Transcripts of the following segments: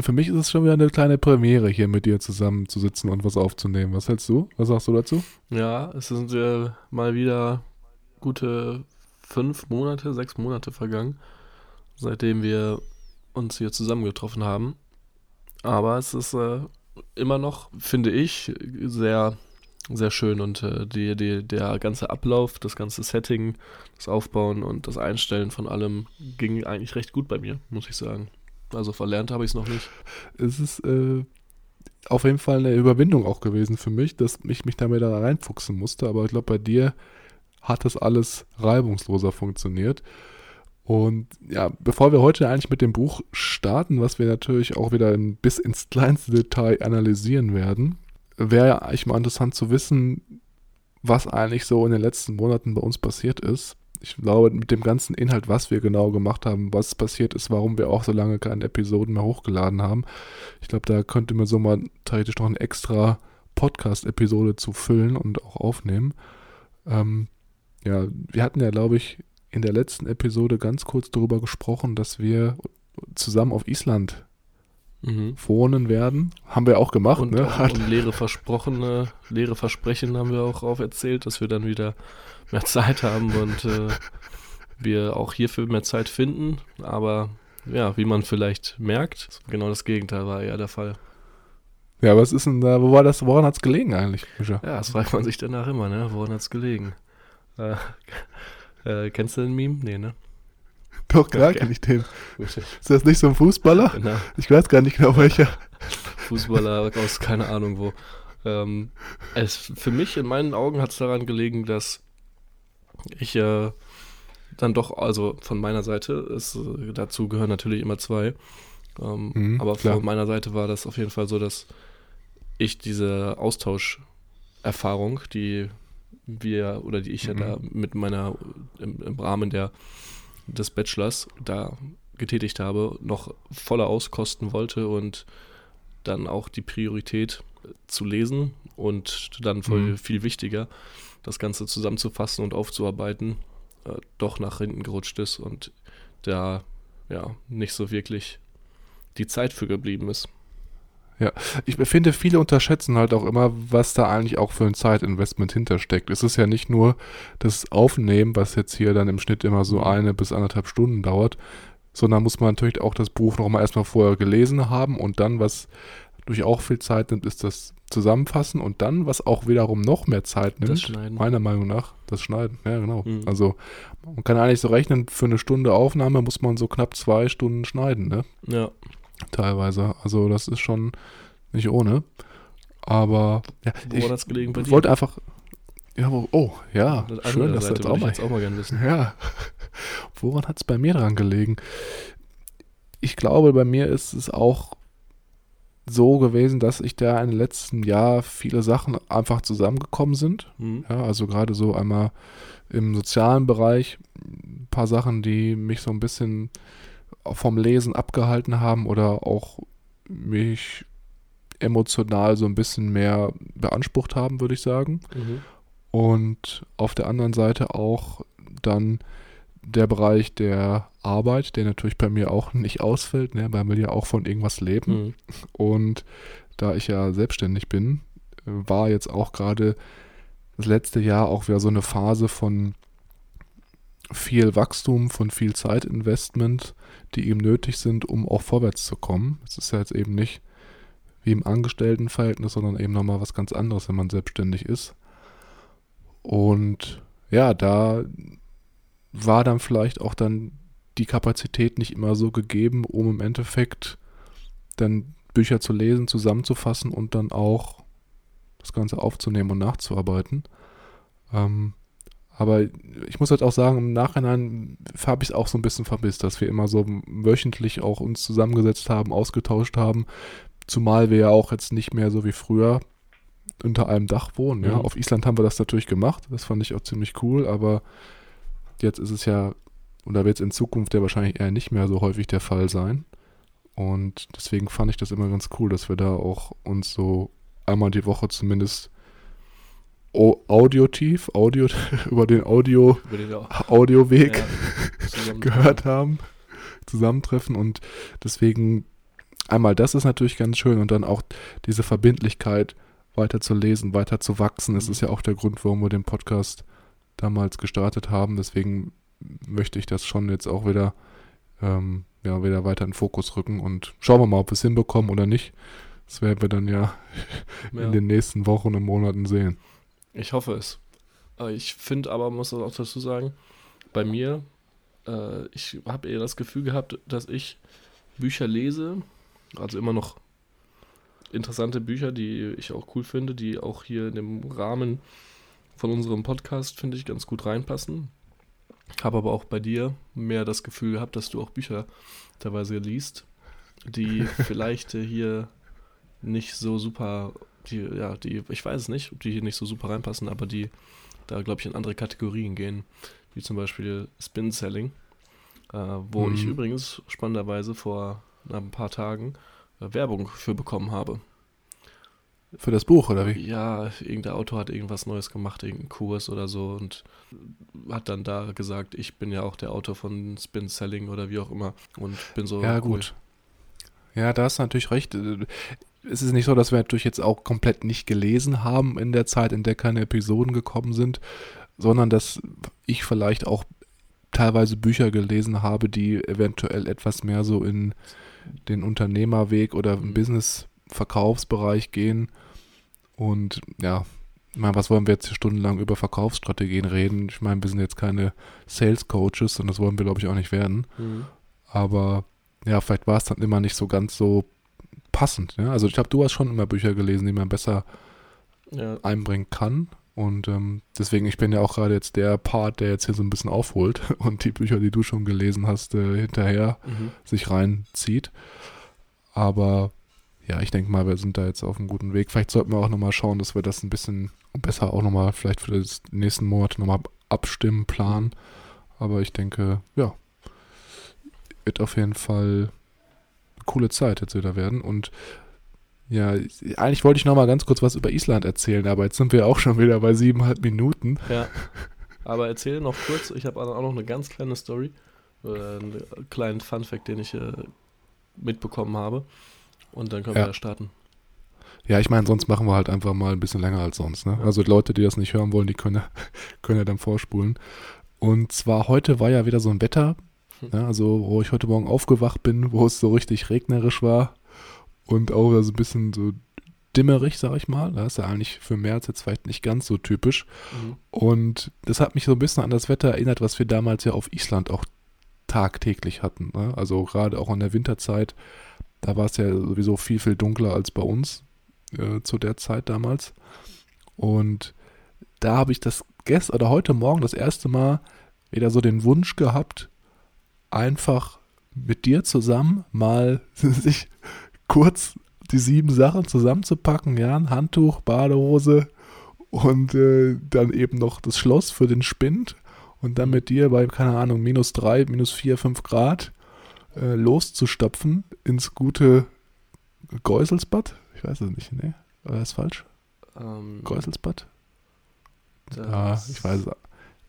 Für mich ist es schon wieder eine kleine Premiere, hier mit dir zusammen zu sitzen und was aufzunehmen. Was hältst du? Was sagst du dazu? Ja, es sind äh, mal wieder gute fünf Monate, sechs Monate vergangen, seitdem wir uns hier zusammengetroffen haben. Aber es ist äh, immer noch, finde ich, sehr sehr schön und äh, die, die, der ganze Ablauf, das ganze Setting, das Aufbauen und das Einstellen von allem ging eigentlich recht gut bei mir, muss ich sagen. Also verlernt habe ich es noch nicht. Es ist äh, auf jeden Fall eine Überwindung auch gewesen für mich, dass ich mich damit da reinfuchsen musste. Aber ich glaube, bei dir hat das alles reibungsloser funktioniert. Und ja, bevor wir heute eigentlich mit dem Buch starten, was wir natürlich auch wieder bis ins kleinste Detail analysieren werden, wäre eigentlich mal interessant zu wissen, was eigentlich so in den letzten Monaten bei uns passiert ist. Ich glaube, mit dem ganzen Inhalt, was wir genau gemacht haben, was passiert ist, warum wir auch so lange keine Episoden mehr hochgeladen haben. Ich glaube, da könnte man so mal theoretisch noch eine extra Podcast-Episode zu füllen und auch aufnehmen. Ähm, ja, wir hatten ja, glaube ich, in der letzten Episode ganz kurz darüber gesprochen, dass wir zusammen auf Island mhm. wohnen werden. Haben wir auch gemacht. Und, ne? und leere versprochene, leere Versprechen haben wir auch auferzählt, dass wir dann wieder mehr Zeit haben und äh, wir auch hierfür mehr Zeit finden. Aber ja, wie man vielleicht merkt, genau das Gegenteil war ja der Fall. Ja, was ist denn da, wo war das, woran hat es gelegen eigentlich? Ja, das fragt man sich danach immer, ne? Woran hat es gelegen? Äh, äh, kennst du den Meme? Nee, ne? Doch, klar kenne ich den. Ist das nicht so ein Fußballer? Genau. Ich weiß gar nicht genau welcher. Fußballer aus keine Ahnung wo. Ähm, es, für mich, in meinen Augen, hat es daran gelegen, dass ich äh, dann doch, also von meiner Seite, ist, äh, dazu gehören natürlich immer zwei. Ähm, mhm, aber klar. von meiner Seite war das auf jeden Fall so, dass ich diese Austauscherfahrung, die wir oder die ich mhm. ja da mit meiner im, im Rahmen der des Bachelors da getätigt habe, noch voller auskosten wollte und dann auch die Priorität zu lesen und dann mhm. viel wichtiger, das Ganze zusammenzufassen und aufzuarbeiten, äh, doch nach hinten gerutscht ist und da ja nicht so wirklich die Zeit für geblieben ist. Ja, ich finde, viele unterschätzen halt auch immer, was da eigentlich auch für ein Zeitinvestment hintersteckt. Es ist ja nicht nur das Aufnehmen, was jetzt hier dann im Schnitt immer so eine bis anderthalb Stunden dauert, sondern muss man natürlich auch das Buch nochmal erstmal vorher gelesen haben und dann, was durch auch viel Zeit nimmt, ist das Zusammenfassen und dann, was auch wiederum noch mehr Zeit nimmt, meiner Meinung nach, das Schneiden. Ja, genau. Mhm. Also man kann eigentlich so rechnen, für eine Stunde Aufnahme muss man so knapp zwei Stunden schneiden, ne? Ja. Teilweise. Also das ist schon nicht ohne. Aber ja, Woran hat es gelegen bei dir? wollte einfach. Ja, wo, oh, ja, das schön, dass das auch mal, jetzt auch mal gerne wissen. Ja. Woran hat es bei mir dran gelegen? Ich glaube, bei mir ist es auch so gewesen, dass ich da im letzten Jahr viele Sachen einfach zusammengekommen sind. Mhm. Ja, also gerade so einmal im sozialen Bereich ein paar Sachen, die mich so ein bisschen vom Lesen abgehalten haben oder auch mich emotional so ein bisschen mehr beansprucht haben, würde ich sagen. Mhm. Und auf der anderen Seite auch dann der Bereich der Arbeit, der natürlich bei mir auch nicht ausfällt, ne, weil wir ja auch von irgendwas leben. Mhm. Und da ich ja selbstständig bin, war jetzt auch gerade das letzte Jahr auch wieder so eine Phase von viel Wachstum, von viel Zeitinvestment, die eben nötig sind, um auch vorwärts zu kommen. Es ist ja jetzt eben nicht wie im Angestelltenverhältnis, sondern eben nochmal was ganz anderes, wenn man selbstständig ist. Und ja, da war dann vielleicht auch dann die Kapazität nicht immer so gegeben, um im Endeffekt dann Bücher zu lesen, zusammenzufassen und dann auch das Ganze aufzunehmen und nachzuarbeiten. Ähm, aber ich muss halt auch sagen, im Nachhinein habe ich es auch so ein bisschen vermisst, dass wir immer so wöchentlich auch uns zusammengesetzt haben, ausgetauscht haben. Zumal wir ja auch jetzt nicht mehr so wie früher unter einem Dach wohnen. Ja. Mhm. Auf Island haben wir das natürlich gemacht. Das fand ich auch ziemlich cool, aber jetzt ist es ja, oder wird es in Zukunft ja wahrscheinlich eher nicht mehr so häufig der Fall sein. Und deswegen fand ich das immer ganz cool, dass wir da auch uns so einmal die Woche zumindest audiotief, Audio, über den Audio, Über den Audioweg ja, gehört haben, zusammentreffen und deswegen einmal das ist natürlich ganz schön und dann auch diese Verbindlichkeit weiter zu lesen, weiter zu wachsen. Das ist ja auch der Grund, warum wir den Podcast damals gestartet haben. Deswegen möchte ich das schon jetzt auch wieder, ähm, ja, wieder weiter in den Fokus rücken und schauen wir mal, ob wir es hinbekommen oder nicht. Das werden wir dann ja, Ja. in den nächsten Wochen und Monaten sehen. Ich hoffe es. Äh, Ich finde aber, muss auch dazu sagen, bei mir, äh, ich habe eher das Gefühl gehabt, dass ich Bücher lese, also immer noch interessante Bücher, die ich auch cool finde, die auch hier in dem Rahmen von unserem Podcast, finde ich, ganz gut reinpassen. Habe aber auch bei dir mehr das Gefühl gehabt, dass du auch Bücher teilweise liest, die vielleicht äh, hier nicht so super, die, ja, die, ich weiß es nicht, ob die hier nicht so super reinpassen, aber die da, glaube ich, in andere Kategorien gehen, wie zum Beispiel Spin Selling, äh, wo Mhm. ich übrigens spannenderweise vor ein paar Tagen äh, Werbung für bekommen habe. Für das Buch, oder wie? Ja, irgendein Autor hat irgendwas Neues gemacht, irgendeinen Kurs oder so und hat dann da gesagt, ich bin ja auch der Autor von Spin Selling oder wie auch immer und bin so Ja, cool. Ja, da hast du natürlich recht. Es ist nicht so, dass wir natürlich jetzt auch komplett nicht gelesen haben in der Zeit, in der keine Episoden gekommen sind, sondern dass ich vielleicht auch teilweise Bücher gelesen habe, die eventuell etwas mehr so in den Unternehmerweg oder im Mhm. Business-Verkaufsbereich gehen. Und ja, ich meine, was wollen wir jetzt hier stundenlang über Verkaufsstrategien reden? Ich meine, wir sind jetzt keine Sales Coaches und das wollen wir, glaube ich, auch nicht werden. Mhm. Aber ja, vielleicht war es dann immer nicht so ganz so passend. Ja? Also ich glaube, du hast schon immer Bücher gelesen, die man besser Ja, einbringen kann. Und ähm, deswegen, ich bin ja auch gerade jetzt der Part, der jetzt hier so ein bisschen aufholt und die Bücher, die du schon gelesen hast, äh, hinterher mhm. sich reinzieht. Aber ja, ich denke mal, wir sind da jetzt auf einem guten Weg. Vielleicht sollten wir auch nochmal schauen, dass wir das ein bisschen besser auch nochmal vielleicht für das nächsten Monat nochmal abstimmen, planen. Aber ich denke, ja, wird auf jeden Fall eine coole Zeit jetzt wieder werden. Und ja, eigentlich wollte ich nochmal ganz kurz was über Island erzählen, aber jetzt sind wir auch schon wieder bei siebeneinhalb Minuten. Ja. Aber erzähl noch kurz, ich habe auch noch eine ganz kleine Story, äh, einen kleinen Funfact, den ich äh, mitbekommen habe. Und dann können Ja. wir ja starten. Ja, ich meine, sonst machen wir halt einfach mal ein bisschen länger als sonst. Ne? Ja. Also Leute, die das nicht hören wollen, die können, ja- können ja dann vorspulen. Und zwar heute war ja wieder so ein Wetter. ja, also wo ich heute Morgen aufgewacht bin, wo es so richtig regnerisch war und auch so ein bisschen so dimmerig, sag ich mal. Das ist ja eigentlich für März jetzt vielleicht nicht ganz so typisch. Mhm. Und das hat mich so ein bisschen an das Wetter erinnert, was wir damals ja auf Island auch tagtäglich hatten. Ne? Also gerade auch in der Winterzeit, da war es ja sowieso viel, viel dunkler als bei uns äh, zu der Zeit damals. Und da habe ich das gestern oder heute Morgen das erste Mal wieder so den Wunsch gehabt, einfach mit dir zusammen mal sich kurz die sieben Sachen zusammenzupacken, ja, ein Handtuch, Badehose und äh, dann eben noch das Schloss für den Spind und dann mit dir bei, keine Ahnung, minus drei, minus vier, fünf Grad äh, loszustopfen ins gute Geuselsbad. Ich weiß es nicht, ne? War das falsch? Ähm, Geuselsbad? Ja, ich weiß es.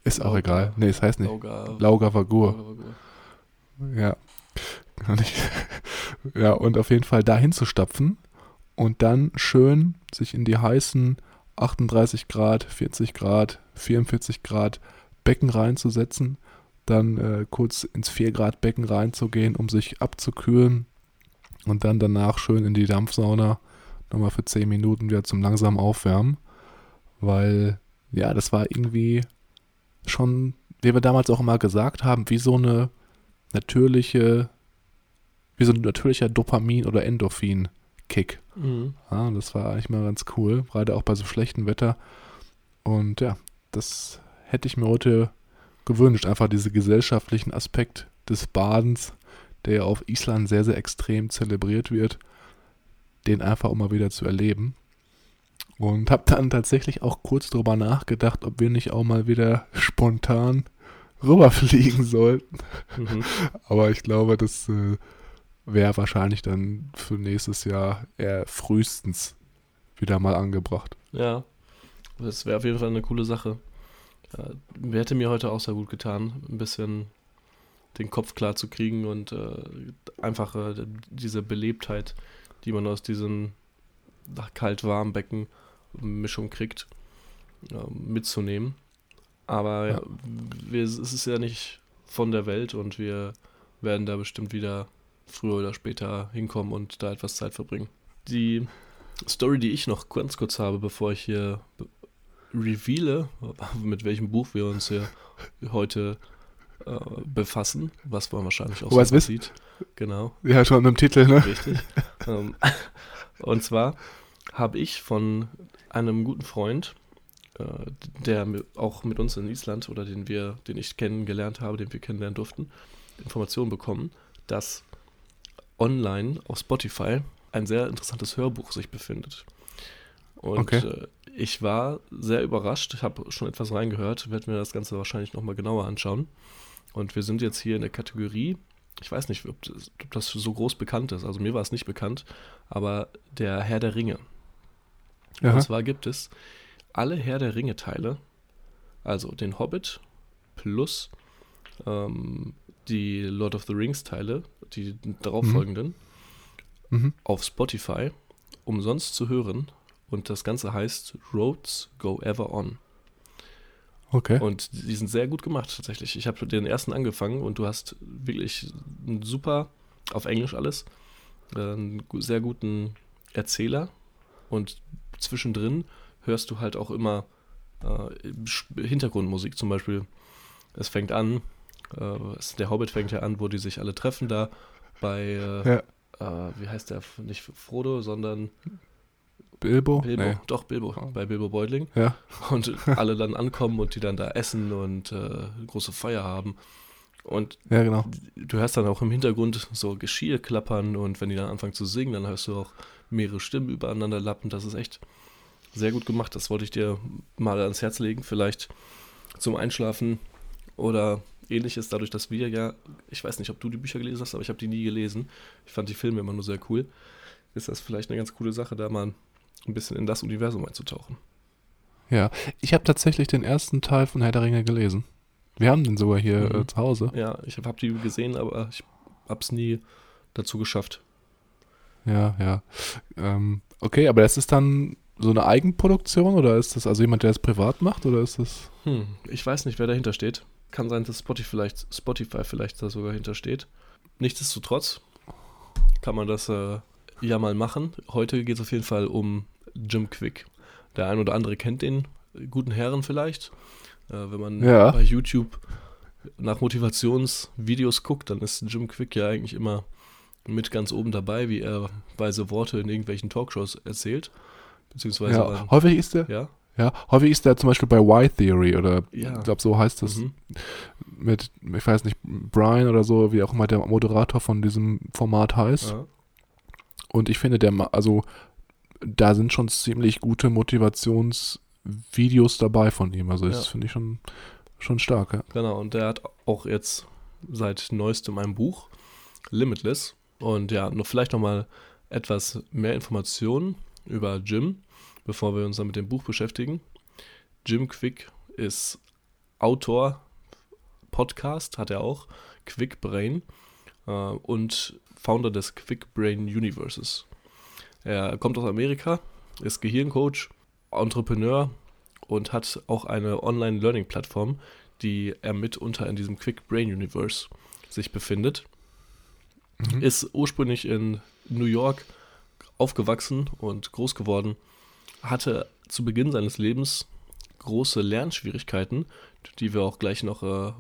Ist auch egal. Nee, es heißt nicht. Lauga, Lauga Vagur. Lauga Vagur. Ja. Ja, und auf jeden Fall dahin zu stapfen und dann schön sich in die heißen 38 Grad, 40 Grad, 44 Grad Becken reinzusetzen, dann äh, kurz ins 4 Grad Becken reinzugehen, um sich abzukühlen und dann danach schön in die Dampfsauna nochmal für 10 Minuten wieder zum langsam Aufwärmen, weil ja, das war irgendwie schon, wie wir damals auch immer gesagt haben, wie so eine natürliche, wie so ein natürlicher Dopamin- oder Endorphin-Kick. Mhm. Ja, das war eigentlich mal ganz cool, gerade auch bei so schlechtem Wetter. Und ja, das hätte ich mir heute gewünscht, einfach diesen gesellschaftlichen Aspekt des Badens, der ja auf Island sehr, sehr extrem zelebriert wird, den einfach immer wieder zu erleben. Und habe dann tatsächlich auch kurz drüber nachgedacht, ob wir nicht auch mal wieder spontan rüberfliegen sollten. Mhm. Aber ich glaube, das äh, wäre wahrscheinlich dann für nächstes Jahr eher frühestens wieder mal angebracht. Ja, das wäre auf jeden Fall eine coole Sache. Ja, hätte mir heute auch sehr gut getan, ein bisschen den Kopf klar zu kriegen und äh, einfach äh, diese Belebtheit, die man aus diesem kalt-warm-Becken Mischung kriegt, äh, mitzunehmen. Aber ja. Wir, es ist ja nicht von der Welt und wir werden da bestimmt wieder früher oder später hinkommen und da etwas Zeit verbringen. Die Story, die ich noch ganz kurz habe, bevor ich hier reveale, mit welchem Buch wir uns hier heute äh, befassen, was man wahrscheinlich auch so sieht. Genau. Ja, schon im Titel, ne? Richtig. ähm, und zwar habe ich von einem guten Freund, der mi- auch mit uns in Island oder den wir, den ich kennengelernt habe, den wir kennenlernen durften, Informationen bekommen, dass online auf Spotify ein sehr interessantes Hörbuch sich befindet. Und Okay. äh, ich war sehr überrascht, ich habe schon etwas reingehört, werde mir das Ganze wahrscheinlich nochmal genauer anschauen. Und wir sind jetzt hier in der Kategorie, ich weiß nicht, ob das, ob das so groß bekannt ist, also mir war es nicht bekannt, aber der Herr der Ringe. Aha. Und zwar gibt es alle Herr der Ringe-Teile, also den Hobbit plus ähm, die Lord of the Rings-Teile, die darauffolgenden, Mhm. auf Spotify umsonst zu hören. Und das Ganze heißt Roads Go Ever On. Okay. Und die sind sehr gut gemacht tatsächlich. Ich habe den ersten angefangen und du hast wirklich einen super, auf Englisch alles, äh, einen sehr guten Erzähler. Und zwischendrin hörst du halt auch immer äh, Hintergrundmusik. Zum Beispiel, es fängt an, äh, es, der Hobbit fängt ja an, wo die sich alle treffen da bei, äh, Ja. äh, wie heißt der, nicht Frodo, sondern Bilbo? Bilbo. Nee. Doch, Bilbo, bei Bilbo Beutling Ja. und alle dann ankommen und die dann da essen und äh, große Feier haben. Und ja, genau. du hörst dann auch im Hintergrund so Geschirr klappern und wenn die dann anfangen zu singen, dann hörst du auch mehrere Stimmen übereinander lappen. Das ist echt sehr gut gemacht. Das wollte ich dir mal ans Herz legen, vielleicht zum Einschlafen oder ähnliches, dadurch, dass wir ja, ich weiß nicht, ob du die Bücher gelesen hast, aber ich habe die nie gelesen. Ich fand die Filme immer nur sehr cool. Ist das vielleicht eine ganz coole Sache, da mal ein bisschen in das Universum einzutauchen? Ja. Ich habe tatsächlich den ersten Teil von Herr der Ringe gelesen. Wir haben den sogar hier Mhm. äh, zu Hause. Ja, ich habe hab die gesehen, aber ich hab's nie dazu geschafft. Ja, ja. Ähm, okay, aber das ist dann so eine Eigenproduktion oder ist das also jemand, der es privat macht oder ist das. Hm, ich weiß nicht, wer dahinter steht. Kann sein, dass Spotify vielleicht, Spotify vielleicht da sogar hintersteht. Nichtsdestotrotz kann man das äh, ja mal machen. Heute geht es auf jeden Fall um Jim Quick. Der ein oder andere kennt den guten Herren vielleicht. Äh, wenn man Ja. bei YouTube nach Motivationsvideos guckt, dann ist Jim Quick ja eigentlich immer mit ganz oben dabei, wie er weise Worte in irgendwelchen Talkshows erzählt. Beziehungsweise Ja, dann- häufig ist der, ja, ja, häufig ist der zum Beispiel bei Y-Theory oder Ja. ich glaube, so heißt das mhm. mit, ich weiß nicht, Brian oder so, wie auch immer der Moderator von diesem Format heißt. ja. Und ich finde, der, also da sind schon ziemlich gute Motivationsvideos dabei von ihm. Also das Ja. finde ich schon, schon stark. Ja. Genau, und der hat auch jetzt seit neuestem ein Buch, Limitless. Und ja, noch vielleicht nochmal etwas mehr Informationen über Jim, bevor wir uns dann mit dem Buch beschäftigen. Jim Quick ist Autor, Podcast hat er auch, Quick Brain äh, und Founder des Quick Brain Universes. Er kommt aus Amerika, ist Gehirncoach, Entrepreneur und hat auch eine Online-Learning-Plattform, die er mitunter in diesem Quick Brain Universe sich befindet. Mhm. Ist ursprünglich in New York aufgewachsen und groß geworden, hatte zu Beginn seines Lebens große Lernschwierigkeiten, die wir auch gleich noch äh,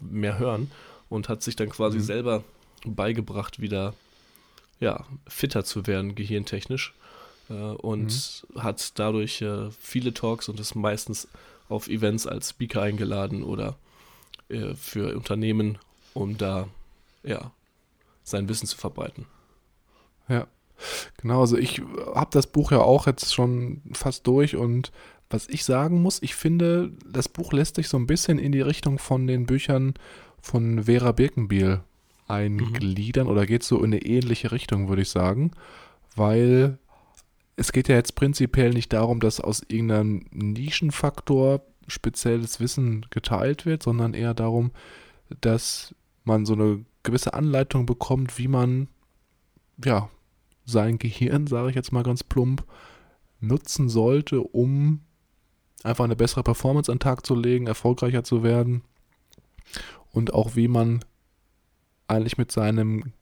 mehr hören, und hat sich dann quasi mhm. selber beigebracht, wieder ja, fitter zu werden, gehirntechnisch. Äh, und mhm. hat dadurch äh, viele Talks und ist meistens auf Events als Speaker eingeladen oder äh, für Unternehmen, um da ja, sein Wissen zu verbreiten. Ja, genau. Also ich habe das Buch ja auch jetzt schon fast durch und was ich sagen muss, ich finde, das Buch lässt sich so ein bisschen in die Richtung von den Büchern von Vera Birkenbiel eingliedern mhm. oder geht so in eine ähnliche Richtung, würde ich sagen, weil es geht ja jetzt prinzipiell nicht darum, dass aus irgendeinem Nischenfaktor spezielles Wissen geteilt wird, sondern eher darum, dass man so eine gewisse Anleitung bekommt, wie man ja sein Gehirn, sage ich jetzt mal ganz plump, nutzen sollte, um einfach eine bessere Performance an den Tag zu legen, erfolgreicher zu werden und auch wie man eigentlich mit seinem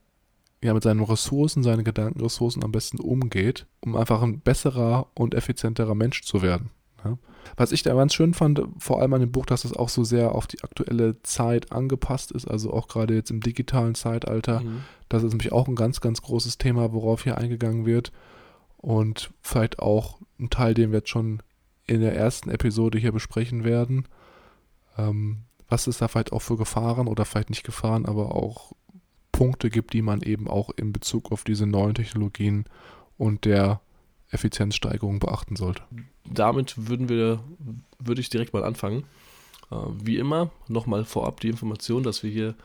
ja, mit seinen Ressourcen, seinen Gedankenressourcen am besten umgeht, um einfach ein besserer und effizienterer Mensch zu werden. Ja. Was ich da ganz schön fand, vor allem an dem Buch, dass es auch so sehr auf die aktuelle Zeit angepasst ist, also auch gerade jetzt im digitalen Zeitalter. Mhm. Das ist nämlich auch ein ganz, ganz großes Thema, worauf hier eingegangen wird. Und vielleicht auch ein Teil, den wir jetzt schon in der ersten Episode hier besprechen werden. Ähm, was es da vielleicht auch für Gefahren oder vielleicht nicht Gefahren, aber auch Punkte gibt, die man eben auch in Bezug auf diese neuen Technologien und der Effizienzsteigerung beachten sollte. Damit würden wir, würde ich direkt mal anfangen. Äh, wie immer, nochmal vorab die Information, dass wir hier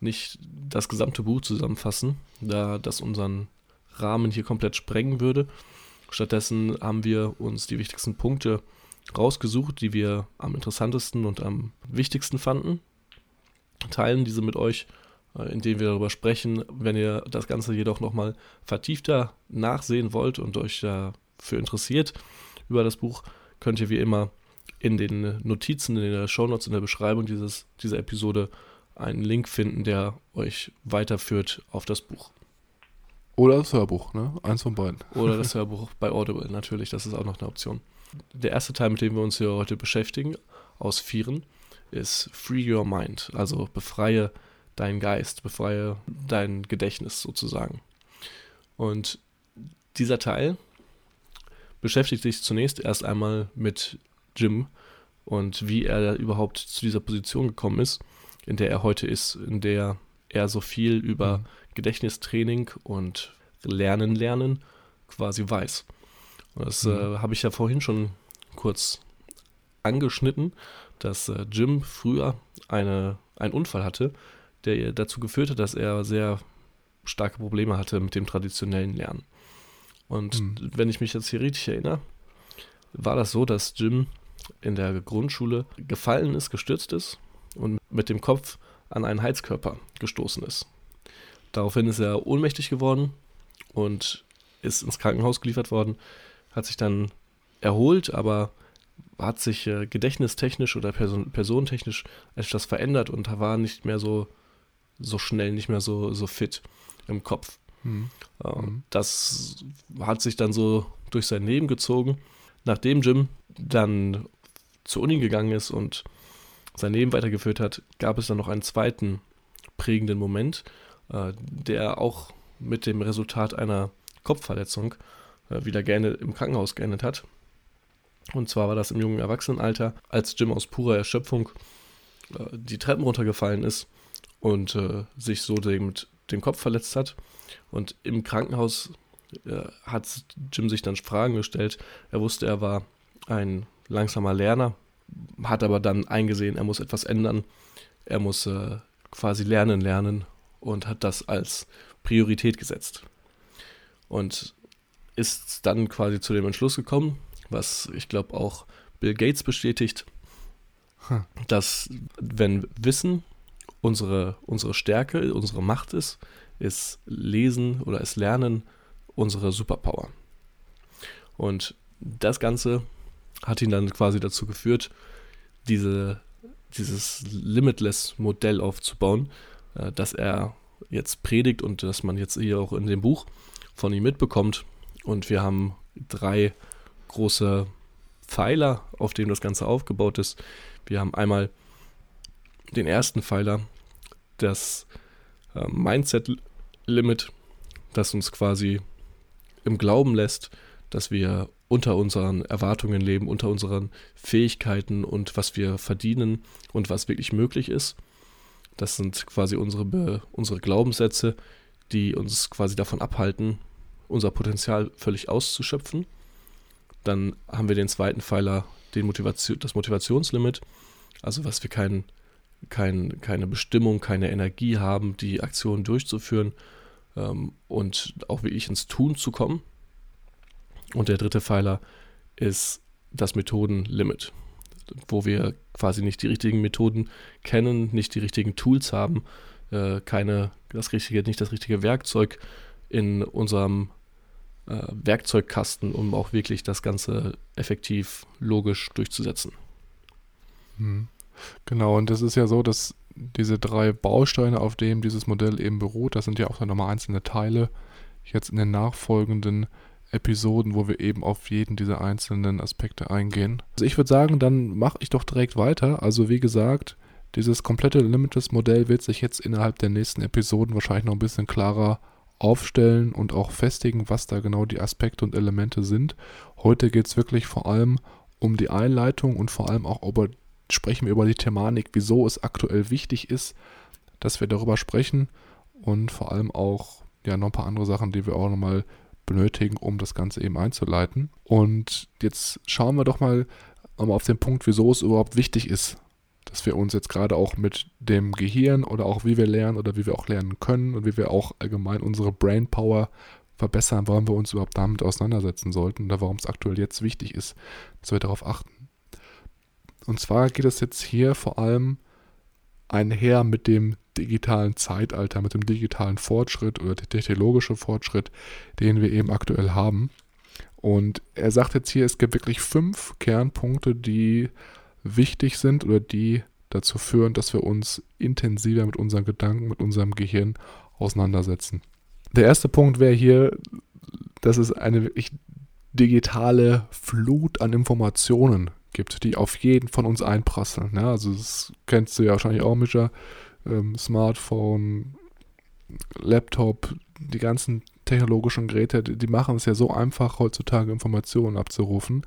nicht das gesamte Buch zusammenfassen, da das unseren Rahmen hier komplett sprengen würde. Stattdessen haben wir uns die wichtigsten Punkte rausgesucht, die wir am interessantesten und am wichtigsten fanden. Teilen diese mit euch, äh, indem wir darüber sprechen. Wenn ihr das Ganze jedoch nochmal vertiefter nachsehen wollt und euch dafür interessiert über das Buch, könnt ihr wie immer in den Notizen, in den Shownotes, in der Beschreibung dieses, dieser Episode einen Link finden, der euch weiterführt auf das Buch. Oder das Hörbuch, ne? Eins von beiden. Oder das Hörbuch bei Audible, natürlich, das ist auch noch eine Option. Der erste Teil, mit dem wir uns hier heute beschäftigen, aus Vieren, ist Free Your Mind, also befreie deinen Geist, befreie dein Gedächtnis sozusagen. Und dieser Teil beschäftigt sich zunächst erst einmal mit Jim und wie er überhaupt zu dieser Position gekommen ist, in der er heute ist, in der er so viel über mhm. Gedächtnistraining und Lernen lernen quasi weiß. Das mhm. äh, habe ich ja vorhin schon kurz angeschnitten, dass äh, Jim früher eine, einen Unfall hatte, der dazu geführt hat, dass er sehr starke Probleme hatte mit dem traditionellen Lernen. Und mhm. wenn ich mich jetzt hier richtig erinnere, war das so, dass Jim in der Grundschule gefallen ist, gestürzt ist und mit dem Kopf an einen Heizkörper gestoßen ist. Daraufhin ist er ohnmächtig geworden und ist ins Krankenhaus geliefert worden, hat sich dann erholt, aber hat sich äh, gedächtnistechnisch oder person personentechnisch etwas verändert und war nicht mehr so, so schnell, nicht mehr so, so fit im Kopf. Mhm. Mhm. Das hat sich dann so durch sein Leben gezogen. Nachdem Jim dann zur Uni gegangen ist und sein Leben weitergeführt hat, gab es dann noch einen zweiten prägenden Moment, äh, der auch mit dem Resultat einer Kopfverletzung äh, wieder gerne im Krankenhaus geendet hat. Und zwar war das im jungen Erwachsenenalter, als Jim aus purer Erschöpfung äh, die Treppen runtergefallen ist und sich so dem, den Kopf verletzt hat. Und im Krankenhaus äh, hat Jim sich dann Fragen gestellt. Er wusste, er war ein langsamer Lerner, hat aber dann eingesehen, er muss etwas ändern. Er muss äh, quasi lernen, lernen und hat das als Priorität gesetzt. Und ist dann quasi zu dem Entschluss gekommen, was ich glaube auch Bill Gates bestätigt, hm. dass wenn Wissen unsere, unsere Stärke, unsere Macht ist, ist Lesen oder ist Lernen unsere Superpower. Und das Ganze hat ihn dann quasi dazu geführt, diese, dieses Limitless-Modell aufzubauen, äh, das er jetzt predigt und das man jetzt hier auch in dem Buch von ihm mitbekommt. Und wir haben drei große Pfeiler, auf dem das Ganze aufgebaut ist. Wir haben einmal den ersten Pfeiler, das äh, Mindset-Limit, das uns quasi im Glauben lässt, dass wir unter unseren Erwartungen leben, unter unseren Fähigkeiten und was wir verdienen und was wirklich möglich ist. Das sind quasi unsere, unsere Glaubenssätze, die uns quasi davon abhalten, unser Potenzial völlig auszuschöpfen. Dann haben wir den zweiten Pfeiler, den Motivation, das Motivationslimit, also was wir kein, kein, keine Bestimmung, keine Energie haben, die Aktionen durchzuführen ähm, und auch wirklich ins Tun zu kommen. Und der dritte Pfeiler ist das Methodenlimit, wo wir quasi nicht die richtigen Methoden kennen, nicht die richtigen Tools haben, äh, keine, das richtige, nicht das richtige Werkzeug in unserem äh, Werkzeugkasten, um auch wirklich das Ganze effektiv logisch durchzusetzen. Hm. Genau, und das ist ja so, dass diese drei Bausteine, auf denen dieses Modell eben beruht, das sind ja auch dann nochmal einzelne Teile. Jetzt in den nachfolgenden Episoden, wo wir eben auf jeden dieser einzelnen Aspekte eingehen. Also ich würde sagen, dann mache ich doch direkt weiter. Also wie gesagt, dieses komplette Limitless-Modell wird sich jetzt innerhalb der nächsten Episoden wahrscheinlich noch ein bisschen klarer aufstellen und auch festigen, was da genau die Aspekte und Elemente sind. Heute geht es wirklich vor allem um die Einleitung und vor allem auch über, sprechen wir über die Thematik, wieso es aktuell wichtig ist, dass wir darüber sprechen und vor allem auch ja noch ein paar andere Sachen, die wir auch nochmal benötigen, um das Ganze eben einzuleiten. Und jetzt schauen wir doch mal auf den Punkt, wieso es überhaupt wichtig ist, dass wir uns jetzt gerade auch mit dem Gehirn oder auch wie wir lernen oder wie wir auch lernen können und wie wir auch allgemein unsere Brain Power verbessern, warum wir uns überhaupt damit auseinandersetzen sollten oder warum es aktuell jetzt wichtig ist, dass wir darauf achten. Und zwar geht es jetzt hier vor allem einher mit dem digitalen Zeitalter, mit dem digitalen Fortschritt oder der technologische Fortschritt, den wir eben aktuell haben. Und er sagt jetzt hier, es gibt wirklich fünf Kernpunkte, die wichtig sind oder die dazu führen, dass wir uns intensiver mit unseren Gedanken, mit unserem Gehirn auseinandersetzen. Der erste Punkt wäre hier, dass es eine wirklich digitale Flut an Informationen gibt, die auf jeden von uns einprasseln. Ja, also das kennst du ja wahrscheinlich auch, Mischa ähm, Smartphone, Laptop, die ganzen technologischen Geräte, die, die, machen es ja so einfach, heutzutage Informationen abzurufen,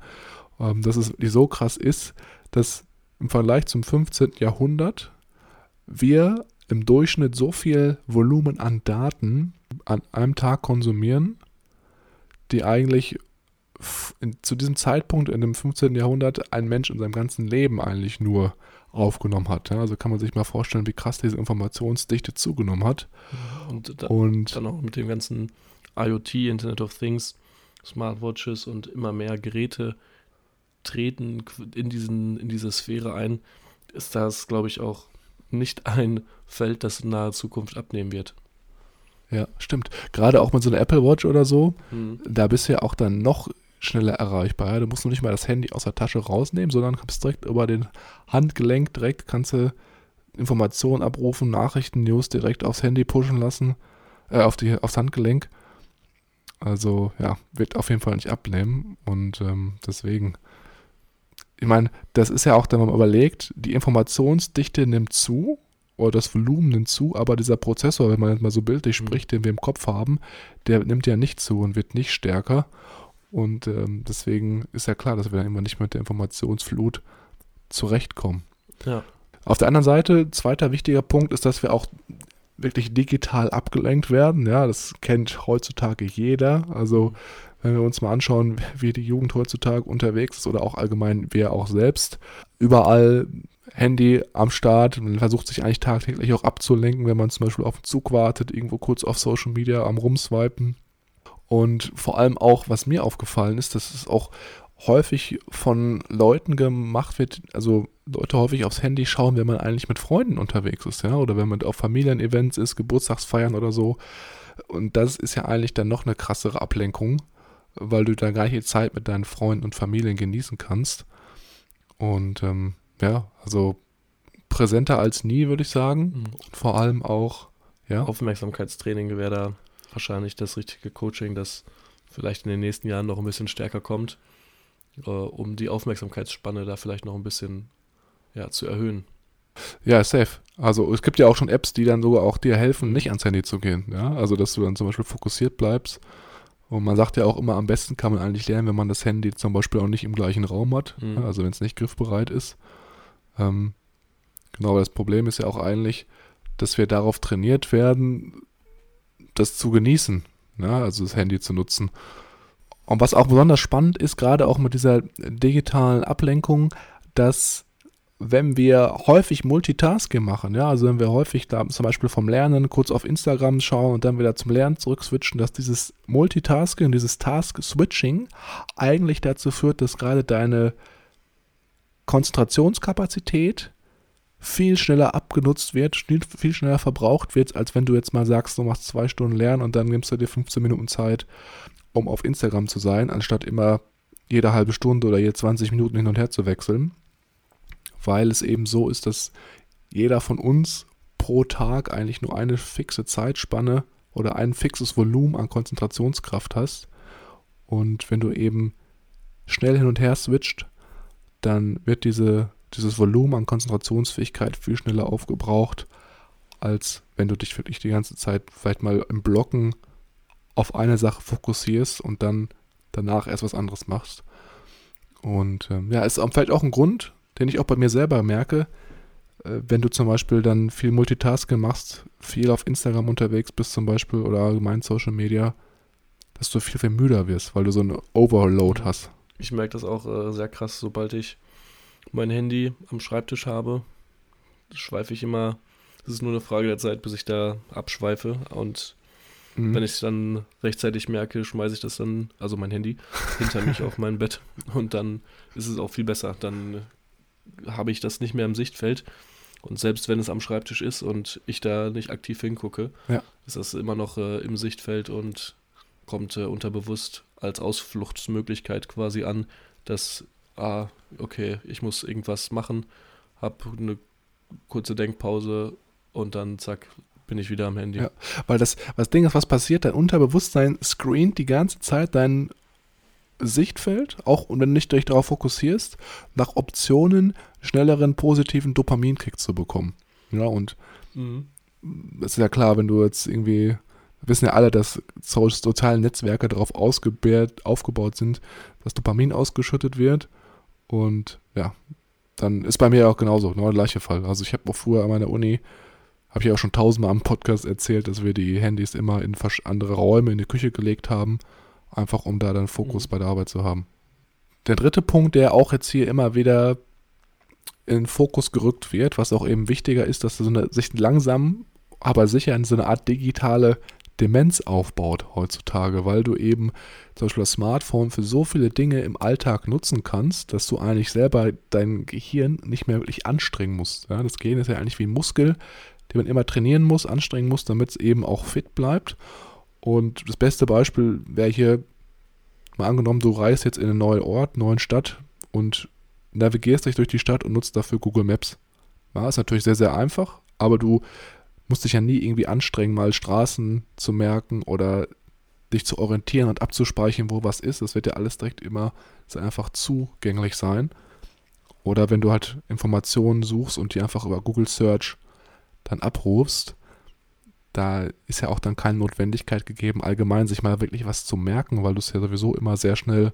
ähm, dass es so krass ist, dass im Vergleich zum 15. Jahrhundert wir im Durchschnitt so viel Volumen an Daten an einem Tag konsumieren, die eigentlich in, zu diesem Zeitpunkt in dem 15. Jahrhundert ein Mensch in seinem ganzen Leben eigentlich nur aufgenommen hat. Ja? Also kann man sich mal vorstellen, wie krass diese Informationsdichte zugenommen hat. Und, da, und dann auch mit dem ganzen IoT, Internet of Things, Smartwatches und immer mehr Geräte treten in, diesen, in diese Sphäre ein, ist das, glaube ich, auch nicht ein Feld, das in naher Zukunft abnehmen wird. Ja, stimmt. Gerade auch mit so einer Apple Watch oder so, mhm. da bist du ja auch dann noch schneller erreichbar. Ja? Du musst nur nicht mal das Handy aus der Tasche rausnehmen, sondern kannst direkt über den Handgelenk direkt kannst du Informationen abrufen, Nachrichten, News direkt aufs Handy pushen lassen, äh, auf die, aufs Handgelenk. Also ja, wird auf jeden Fall nicht abnehmen und ähm, deswegen, ich meine, das ist ja auch, wenn man überlegt, die Informationsdichte nimmt zu oder das Volumen nimmt zu, aber dieser Prozessor, wenn man jetzt mal so bildlich mhm. spricht, den wir im Kopf haben, der nimmt ja nicht zu und wird nicht stärker. Und ähm, deswegen ist ja klar, dass wir dann immer nicht mit der Informationsflut zurechtkommen. Ja. Auf der anderen Seite, zweiter wichtiger Punkt ist, dass wir auch wirklich digital abgelenkt werden. Ja, das kennt heutzutage jeder. Also, wenn wir uns mal anschauen, wie die Jugend heutzutage unterwegs ist oder auch allgemein wir auch selbst, überall Handy am Start. Man versucht sich eigentlich tagtäglich auch abzulenken, wenn man zum Beispiel auf den Zug wartet, irgendwo kurz auf Social Media am Rumswipen. Und vor allem auch, was mir aufgefallen ist, dass es auch häufig von Leuten gemacht wird, also Leute häufig aufs Handy schauen, wenn man eigentlich mit Freunden unterwegs ist, ja, oder wenn man auf Familienevents ist, Geburtstagsfeiern oder so. Und das ist ja eigentlich dann noch eine krassere Ablenkung, weil du da gar nicht die Zeit mit deinen Freunden und Familien genießen kannst. Und ähm, ja, also präsenter als nie, würde ich sagen. Mhm. Und vor allem auch, ja. Aufmerksamkeitstraining wäre da wahrscheinlich das richtige Coaching, das vielleicht in den nächsten Jahren noch ein bisschen stärker kommt. äh, um die Aufmerksamkeitsspanne da vielleicht noch ein bisschen ja, zu erhöhen. Ja, safe. Also es gibt ja auch schon Apps, die dann sogar auch dir helfen, nicht ans Handy zu gehen. Ja? Also dass du dann zum Beispiel fokussiert bleibst. Und man sagt ja auch immer, am besten kann man eigentlich lernen, wenn man das Handy zum Beispiel auch nicht im gleichen Raum hat. Mhm. Ja? Also wenn es nicht griffbereit ist. Ähm, genau, aber das Problem ist ja auch eigentlich, dass wir darauf trainiert werden, das zu genießen. Ja? Also das Handy zu nutzen. Und was auch besonders spannend ist, gerade auch mit dieser digitalen Ablenkung, dass wenn wir häufig Multitasking machen, ja, also wenn wir häufig da zum Beispiel vom Lernen kurz auf Instagram schauen und dann wieder zum Lernen zurückswitchen, dass dieses Multitasking, dieses Task-Switching eigentlich dazu führt, dass gerade deine Konzentrationskapazität viel schneller abgenutzt wird, viel schneller verbraucht wird, als wenn du jetzt mal sagst, du machst zwei Stunden Lernen und dann nimmst du dir 15 Minuten Zeit, um auf Instagram zu sein, anstatt immer jede halbe Stunde oder jede 20 Minuten hin und her zu wechseln weil es eben so ist, dass jeder von uns pro Tag eigentlich nur eine fixe Zeitspanne oder ein fixes Volumen an Konzentrationskraft hast. Und wenn du eben schnell hin und her switcht, dann wird diese, dieses Volumen an Konzentrationsfähigkeit viel schneller aufgebraucht, als wenn du dich wirklich die ganze Zeit vielleicht mal im Blocken auf eine Sache fokussierst und dann danach erst was anderes machst. Und ähm, ja, ist vielleicht auch ein Grund, den ich auch bei mir selber merke, äh, wenn du zum Beispiel dann viel Multitasking machst, viel auf Instagram unterwegs bist zum Beispiel oder allgemein Social Media, dass du viel, viel müder wirst, weil du so einen Overload hast. Ich merke das auch äh, sehr krass, sobald ich mein Handy am Schreibtisch habe, schweife ich immer, es ist nur eine Frage der Zeit, bis ich da abschweife und mhm. wenn ich es dann rechtzeitig merke, schmeiße ich das dann, also mein Handy, hinter mich auf mein Bett und dann ist es auch viel besser. Dann habe ich das nicht mehr im Sichtfeld. Und selbst wenn es am Schreibtisch ist und ich da nicht aktiv hingucke, ja. ist das immer noch äh, im Sichtfeld und kommt äh, unterbewusst als Ausfluchtsmöglichkeit quasi an, dass, ah, okay, ich muss irgendwas machen, habe eine kurze Denkpause und dann zack, bin ich wieder am Handy. Ja, weil das, das Ding ist, was passiert, dein Unterbewusstsein screent die ganze Zeit deinen Sichtfeld, auch wenn du nicht darauf fokussierst, nach Optionen schnelleren positiven Dopaminkick zu bekommen. Ja, und mhm. ist ja klar, wenn du jetzt irgendwie, wissen ja alle, dass soziale Netzwerke darauf aufgebaut sind, dass Dopamin ausgeschüttet wird. Und ja, dann ist bei mir auch genauso, genau der gleiche Fall. Also ich habe auch früher an meiner Uni, habe ich auch schon tausendmal am Podcast erzählt, dass wir die Handys immer in andere Räume in die Küche gelegt haben Einfach um da dann Fokus mhm. bei der Arbeit zu haben. Der dritte Punkt, der auch jetzt hier immer wieder in Fokus gerückt wird, was auch eben wichtiger ist, dass so eine, sich langsam, aber sicher in so eine Art digitale Demenz aufbaut heutzutage, weil du eben zum Beispiel das Smartphone für so viele Dinge im Alltag nutzen kannst, dass du eigentlich selber dein Gehirn nicht mehr wirklich anstrengen musst. Ja, das Gehirn ist ja eigentlich wie ein Muskel, den man immer trainieren muss, anstrengen muss, damit es eben auch fit bleibt. Und das beste Beispiel wäre hier, mal angenommen, du reist jetzt in einen neuen Ort, neuen Stadt und navigierst dich durch die Stadt und nutzt dafür Google Maps. Ja, ist natürlich sehr, sehr einfach, aber du musst dich ja nie irgendwie anstrengen, mal Straßen zu merken oder dich zu orientieren und abzuspeichern, wo was ist. Das wird ja alles direkt immer sehr einfach zugänglich sein. Oder wenn du halt Informationen suchst und die einfach über Google Search dann abrufst, da ist ja auch dann keine Notwendigkeit gegeben, allgemein sich mal wirklich was zu merken, weil du es ja sowieso immer sehr schnell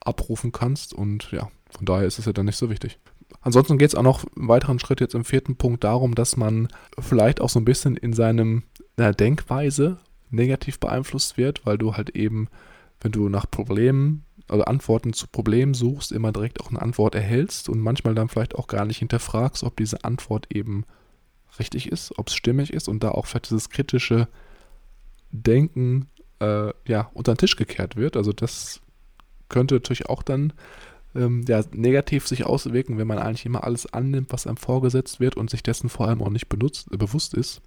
abrufen kannst und ja, von daher ist es ja dann nicht so wichtig. Ansonsten geht es auch noch einen weiteren Schritt jetzt im vierten Punkt darum, dass man vielleicht auch so ein bisschen in seinem in der Denkweise negativ beeinflusst wird, weil du halt eben, wenn du nach Problemen also Antworten zu Problemen suchst, immer direkt auch eine Antwort erhältst und manchmal dann vielleicht auch gar nicht hinterfragst, ob diese Antwort eben richtig ist, ob es stimmig ist und da auch vielleicht dieses kritische Denken äh, ja, unter den Tisch gekehrt wird. Also das könnte natürlich auch dann ähm, ja, negativ sich auswirken, wenn man eigentlich immer alles annimmt, was einem vorgesetzt wird und sich dessen vor allem auch nicht benutzt, äh, bewusst ist.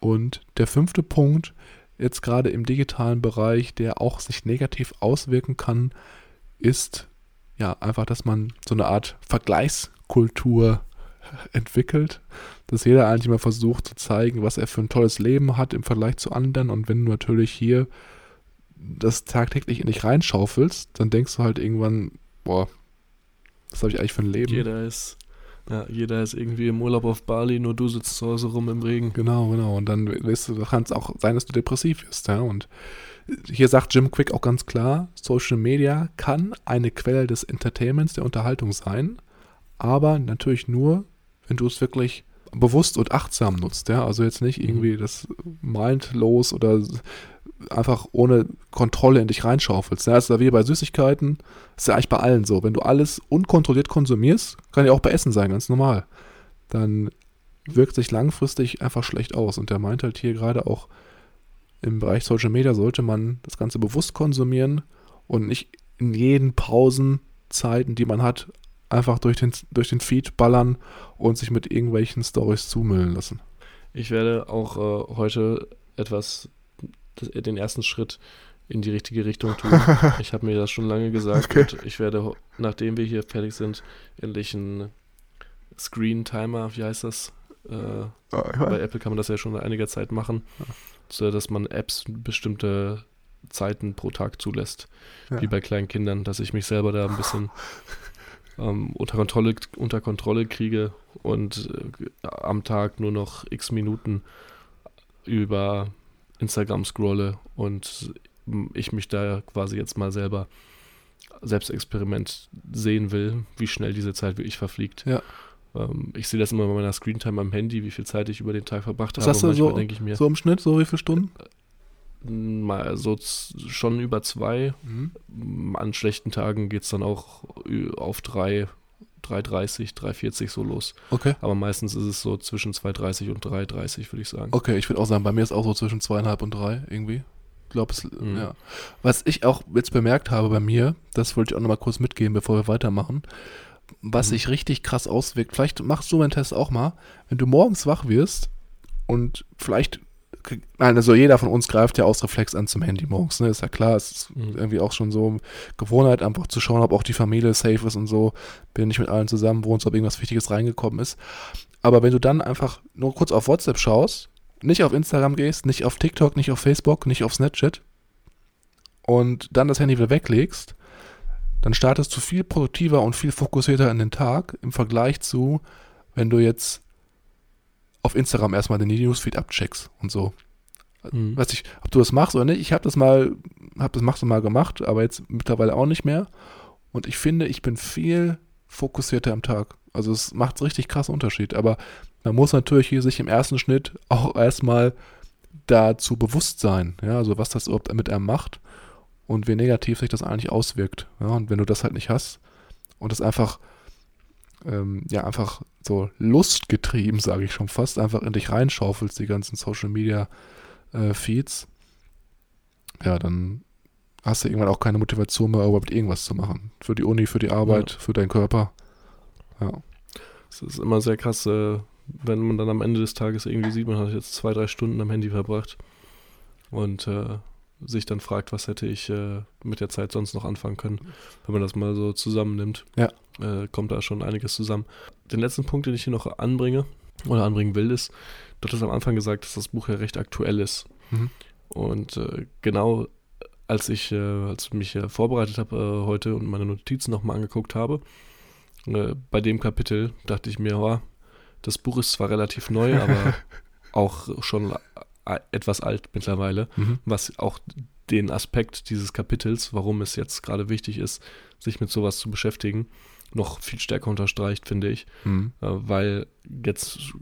Und der fünfte Punkt, jetzt gerade im digitalen Bereich, der auch sich negativ auswirken kann, ist ja einfach, dass man so eine Art Vergleichskultur entwickelt, dass jeder eigentlich mal versucht zu zeigen, was er für ein tolles Leben hat im Vergleich zu anderen. Und wenn du natürlich hier das tagtäglich in dich reinschaufelst, dann denkst du halt irgendwann, boah, was habe ich eigentlich für ein Leben? Jeder ist, ja, jeder ist irgendwie im Urlaub auf Bali, nur du sitzt zu Hause rum im Regen. Genau, genau. Und dann weißt du, kann es auch sein, dass du depressiv bist, ja. Und hier sagt Jim Quick auch ganz klar, Social Media kann eine Quelle des Entertainments, der Unterhaltung sein, aber natürlich nur, wenn du es wirklich bewusst und achtsam nutzt, ja. Also jetzt nicht irgendwie das mindlos oder einfach ohne Kontrolle in dich reinschaufelst. Das ist ja wie bei Süßigkeiten, ist ja eigentlich bei allen so. Wenn du alles unkontrolliert konsumierst, kann ja auch bei Essen sein, ganz normal, dann wirkt sich langfristig einfach schlecht aus. Und der meint halt hier gerade auch, im Bereich Social Media sollte man das Ganze bewusst konsumieren und nicht in jeden Pausenzeiten, die man hat, einfach durch den, durch den Feed ballern und sich mit irgendwelchen Stories zumüllen lassen. Ich werde auch äh, heute etwas, den ersten Schritt in die richtige Richtung tun. ich habe mir das schon lange gesagt Okay. und ich werde, nachdem wir hier fertig sind, endlich einen Screen Timer, wie heißt das? Äh, bei Apple kann man das ja schon seit einiger Zeit machen, so dass man Apps bestimmte Zeiten pro Tag zulässt, Ja. wie bei kleinen Kindern, dass ich mich selber da ein bisschen ähm, unter, Kontrolle, unter Kontrolle kriege und äh, am Tag nur noch x Minuten über Instagram scrolle und ich mich da quasi jetzt mal selber Selbstexperiment sehen will, wie schnell diese Zeit wirklich verfliegt. Ja. Ähm, ich sehe das immer bei meiner Screentime am Handy, wie viel Zeit ich über den Tag verbracht Was habe. hast du so- denke ich mir, So im Schnitt, so wie viele Stunden? mal so schon über zwei. Mhm. An schlechten Tagen geht es dann auch auf drei, 3,30, 3,40 so los. Okay. Aber meistens ist es so zwischen 2,30 und 3,30, würde ich sagen. Okay, ich würde auch sagen, bei mir ist auch so zwischen zweieinhalb und drei irgendwie. Ich glaube, es, Mhm. ja. Was ich auch jetzt bemerkt habe bei mir, das wollte ich auch nochmal kurz mitgeben, bevor wir weitermachen, was Mhm. sich richtig krass auswirkt. Vielleicht machst du einen Test auch mal, wenn du morgens wach wirst und vielleicht, also jeder von uns greift ja aus Reflex an zum Handy morgens, ne? Ist ja klar, es ist Mhm. irgendwie auch schon so Gewohnheit, einfach zu schauen, ob auch die Familie safe ist und so, bin nicht mit allen zusammen wohnst, ob irgendwas Wichtiges reingekommen ist. Aber wenn du dann einfach nur kurz auf WhatsApp schaust, nicht auf Instagram gehst, nicht auf TikTok, nicht auf Facebook, nicht auf Snapchat und dann das Handy wieder weglegst, dann startest du viel produktiver und viel fokussierter in den Tag im Vergleich zu, wenn du jetzt auf Instagram erstmal den Newsfeed abcheckst und so. Mhm. Weiß ich, ob du das machst oder nicht. Ich habe das mal, habe das machst du mal gemacht, aber jetzt mittlerweile auch nicht mehr. Und ich finde, ich bin viel fokussierter am Tag. Also es macht richtig krassen Unterschied. Aber man muss natürlich hier sich im ersten Schnitt auch erstmal dazu bewusst sein, ja, also was das überhaupt mit einem macht und wie negativ sich das eigentlich auswirkt. Ja, und wenn du das halt nicht hast und das einfach, ähm, ja, einfach so lustgetrieben, sage ich schon fast, einfach in dich reinschaufelst, die ganzen Social Media äh, Feeds, ja, dann hast du irgendwann auch keine Motivation mehr, überhaupt irgendwas zu machen. Für die Uni, für die Arbeit, für deinen Körper. Ja. Es ist immer sehr krass, äh, wenn man dann am Ende des Tages irgendwie sieht, man hat jetzt zwei, drei Stunden am Handy verbracht und äh, sich dann fragt, was hätte ich äh, mit der Zeit sonst noch anfangen können. Wenn man das mal so zusammennimmt, Ja. äh, kommt da schon einiges zusammen. Den letzten Punkt, den ich hier noch anbringe oder anbringen will, ist, du hattest am Anfang gesagt, dass das Buch ja recht aktuell ist. Mhm. Und äh, genau als ich, äh, als ich mich äh, vorbereitet habe äh, heute und meine Notizen nochmal angeguckt habe, bei dem Kapitel dachte ich mir, oh, das Buch ist zwar relativ neu, aber auch schon etwas alt mittlerweile, Mhm. was auch den Aspekt dieses Kapitels, warum es jetzt gerade wichtig ist, sich mit sowas zu beschäftigen, noch viel stärker unterstreicht, finde ich. Mhm. Äh, weil jetzt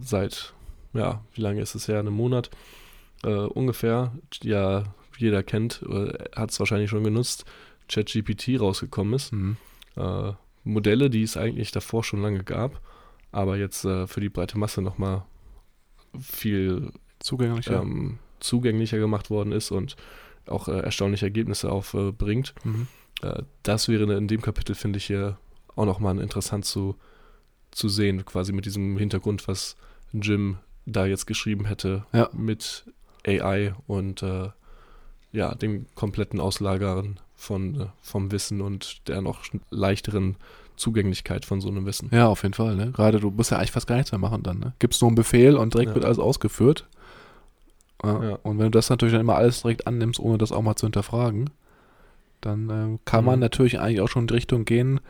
seit, ja, wie lange ist es her? Einem Monat äh, ungefähr, ja, jeder kennt, äh, hat es wahrscheinlich schon genutzt, ChatGPT rausgekommen ist. Mhm. Äh, Modelle, die es eigentlich davor schon lange gab, aber jetzt äh, für die breite Masse nochmal viel Zugänglich, ja. ähm, zugänglicher gemacht worden ist und auch äh, erstaunliche Ergebnisse aufbringt. Mhm. Äh, das wäre in dem Kapitel, finde ich, hier auch nochmal interessant zu, zu sehen, quasi mit diesem Hintergrund, was Jim da jetzt geschrieben hätte, Ja. mit AI und äh, ja, dem kompletten Auslagern von, äh, vom Wissen und der noch leichteren Zugänglichkeit von so einem Wissen. Ja, auf jeden Fall. Ne? Gerade du musst ja eigentlich fast gar nichts mehr machen dann. Ne? Gibst nur einen Befehl und direkt Ja. wird alles ausgeführt. Ja. Ja. Und wenn du das natürlich dann immer alles direkt annimmst, ohne das auch mal zu hinterfragen, dann äh, kann man Mhm. natürlich eigentlich auch schon in die Richtung gehen,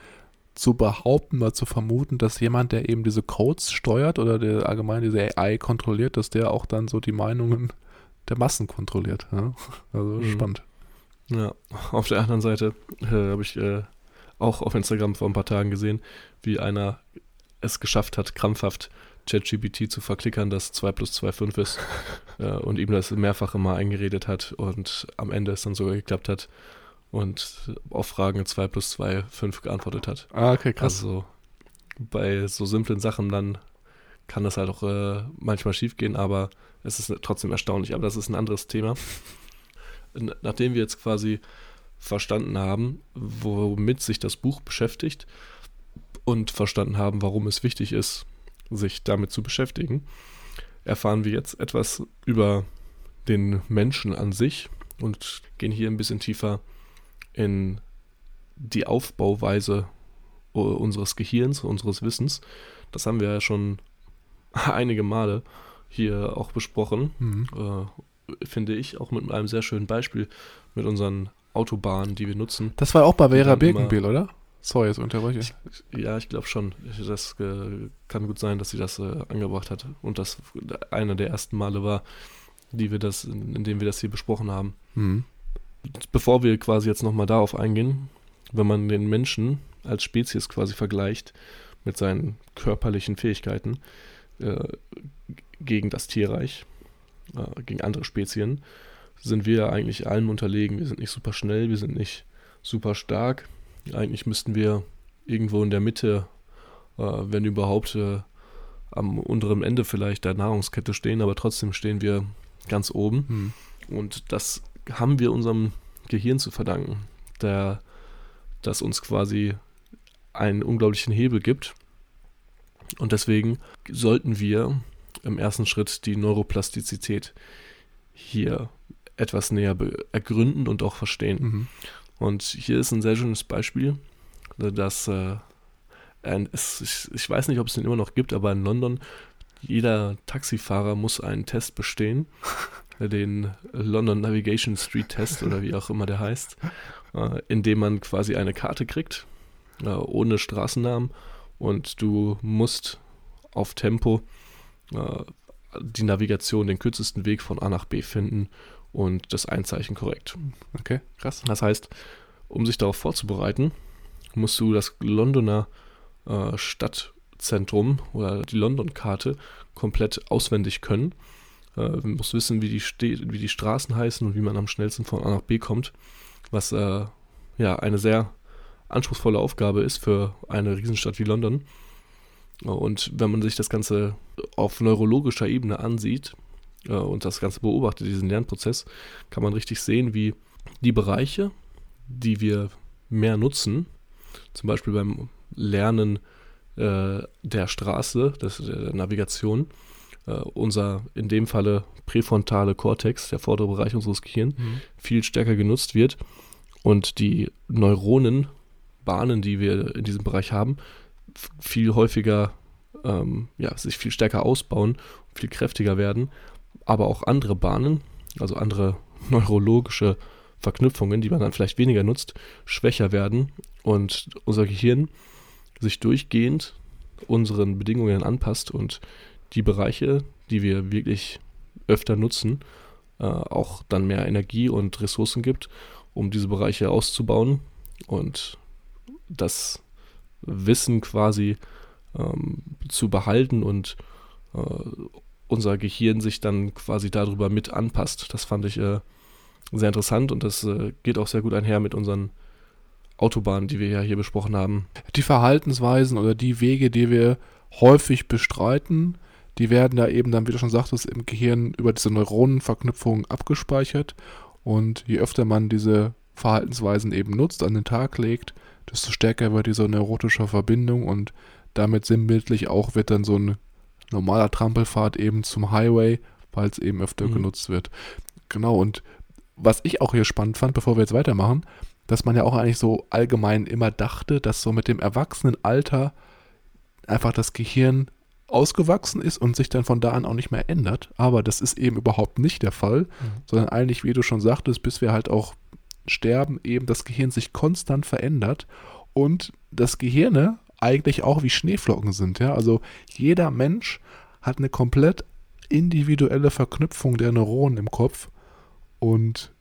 zu behaupten oder zu vermuten, dass jemand, der eben diese Codes steuert oder der allgemein diese AI kontrolliert, dass der auch dann so die Meinungen der Massen kontrolliert. Ja? Also Mhm. spannend. Ja, auf der anderen Seite äh, habe ich äh, auch auf Instagram vor ein paar Tagen gesehen, wie einer es geschafft hat, krampfhaft ChatGPT zu verklickern, dass 2 plus 2 5 ist äh, und ihm das mehrfach immer eingeredet hat und am Ende es dann sogar geklappt hat und auf Fragen 2 plus 2 5 geantwortet hat. Ah, okay, krass. Also bei so simplen Sachen dann kann das halt auch äh, manchmal schiefgehen, aber es ist trotzdem erstaunlich. Aber das ist ein anderes Thema. Nachdem wir jetzt quasi verstanden haben, womit sich das Buch beschäftigt und verstanden haben, warum es wichtig ist, sich damit zu beschäftigen, erfahren wir jetzt etwas über den Menschen an sich und gehen hier ein bisschen tiefer in die Aufbauweise unseres Gehirns, unseres Wissens. Das haben wir ja schon einige Male hier auch besprochen, Mhm. äh, finde ich, auch mit einem sehr schönen Beispiel mit unseren Autobahnen, die wir nutzen. Das war auch bei Vera Birkenbiel, oder? Sorry, jetzt unterbreche ich. Ja, ich glaube schon. Das äh, kann gut sein, dass sie das äh, angebracht hat und das einer der ersten Male war, die wir das, in, in dem wir das hier besprochen haben. Mhm. Bevor wir quasi jetzt nochmal darauf eingehen, wenn man den Menschen als Spezies quasi vergleicht mit seinen körperlichen Fähigkeiten äh, gegen das Tierreich, äh, gegen andere Spezien, sind wir eigentlich allem unterlegen. Wir sind nicht super schnell, wir sind nicht super stark. Eigentlich müssten wir irgendwo in der Mitte, äh, wenn überhaupt, äh, am unteren Ende vielleicht der Nahrungskette stehen, aber trotzdem stehen wir ganz oben. Mhm. Und das haben wir unserem Gehirn zu verdanken, der, das uns quasi einen unglaublichen Hebel gibt. Und deswegen sollten wir im ersten Schritt die Neuroplastizität hier etwas näher ergründen und auch verstehen. Mhm. Und hier ist ein sehr schönes Beispiel, dass äh, es, ich, ich weiß nicht, ob es den immer noch gibt, aber in London jeder Taxifahrer muss einen Test bestehen, den London Navigation Street Test oder wie auch immer der heißt, äh, in dem man quasi eine Karte kriegt, äh, ohne Straßennamen. Und du musst auf Tempo äh, die Navigation, den kürzesten Weg von A nach B finden und das Einzeichen korrekt. Okay, krass. Das heißt, um sich darauf vorzubereiten, musst du das Londoner äh, Stadtzentrum oder die London-Karte komplett auswendig können. Äh, du musst wissen, wie die, wie die Straßen heißen und wie man am schnellsten von A nach B kommt, was äh, ja eine sehr anspruchsvolle Aufgabe ist für eine Riesenstadt wie London. Und wenn man sich das Ganze auf neurologischer Ebene ansieht äh, und das Ganze beobachtet, diesen Lernprozess, kann man richtig sehen, wie die Bereiche, die wir mehr nutzen, zum Beispiel beim Lernen äh, der Straße, des, der Navigation, äh, unser in dem Falle präfrontale Kortex, der vordere Bereich unseres Gehirns, Mhm. viel stärker genutzt wird und die Neuronenbahnen, die wir in diesem Bereich haben, viel häufiger, ähm, ja, sich viel stärker ausbauen, viel kräftiger werden, aber auch andere Bahnen, also andere neurologische Verknüpfungen, die man dann vielleicht weniger nutzt, schwächer werden und unser Gehirn sich durchgehend unseren Bedingungen anpasst und die Bereiche, die wir wirklich öfter nutzen, äh, auch dann mehr Energie und Ressourcen gibt, um diese Bereiche auszubauen und das Wissen quasi ähm, zu behalten und äh, unser Gehirn sich dann quasi darüber mit anpasst. Das fand ich äh, sehr interessant und das äh, geht auch sehr gut einher mit unseren Autobahnen, die wir ja hier besprochen haben. Die Verhaltensweisen oder die Wege, die wir häufig bestreiten, die werden da eben dann, wie du schon sagtest, im Gehirn über diese Neuronenverknüpfung abgespeichert. Und je öfter man diese Verhaltensweisen eben nutzt, an den Tag legt, desto stärker wird diese neurotische Verbindung und damit sinnbildlich auch wird dann so ein normaler Trampelpfad eben zum Highway, weil es eben öfter Mhm. genutzt wird. Genau, und was ich auch hier spannend fand, bevor wir jetzt weitermachen, dass man ja auch eigentlich so allgemein immer dachte, dass so mit dem Erwachsenenalter einfach das Gehirn ausgewachsen ist und sich dann von da an auch nicht mehr ändert. Aber das ist eben überhaupt nicht der Fall, sondern eigentlich, wie du schon sagtest, bis wir halt auch Sterben eben das Gehirn sich konstant verändert und das Gehirne eigentlich auch wie Schneeflocken sind. Ja? Also jeder Mensch hat eine komplett individuelle Verknüpfung der Neuronen im Kopf und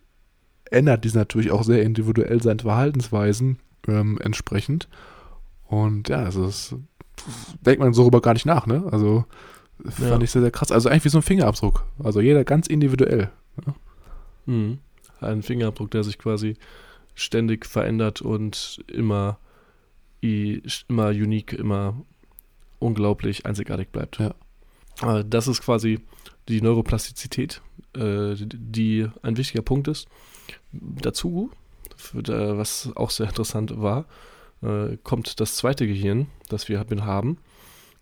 ändert dies natürlich auch sehr individuell seine Verhaltensweisen ähm, entsprechend. Und ja, also das denkt man so darüber gar nicht nach, ne? Also fand Ja. ich sehr, sehr krass. Also eigentlich wie so ein Fingerabdruck. Also jeder ganz individuell. Mhm. Ein Fingerabdruck, der sich quasi ständig verändert und immer, immer unique, immer unglaublich einzigartig bleibt. Ja. Äh, Das ist quasi die Neuroplastizität, äh, die ein wichtiger Punkt ist. Dazu, was auch sehr interessant war, äh, kommt das zweite Gehirn, das wir haben,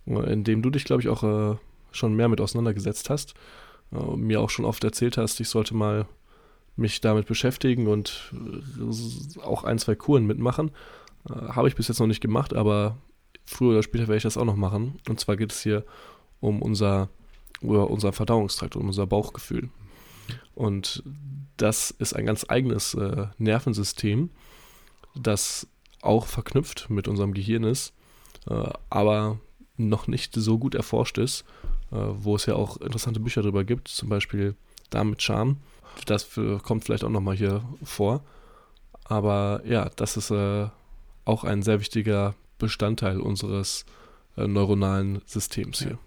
in dem du dich, glaube ich, auch schon mehr mit auseinandergesetzt hast. mir auch schon oft erzählt hast, ich sollte mal mich damit beschäftigen und auch ein, zwei Kuren mitmachen. Äh, Habe ich bis jetzt noch nicht gemacht, aber früher oder später werde ich das auch noch machen. Und zwar geht es hier um unser, über unser Verdauungstrakt, um unser Bauchgefühl. Und das ist ein ganz eigenes äh, Nervensystem, das auch verknüpft mit unserem Gehirn ist, äh, aber noch nicht so gut erforscht ist, äh, wo es ja auch interessante Bücher darüber gibt, zum Beispiel Darm mit Charme. Das für, kommt vielleicht auch nochmal hier vor. Aber ja, das ist äh, auch ein sehr wichtiger Bestandteil unseres äh, neuronalen Systems hier.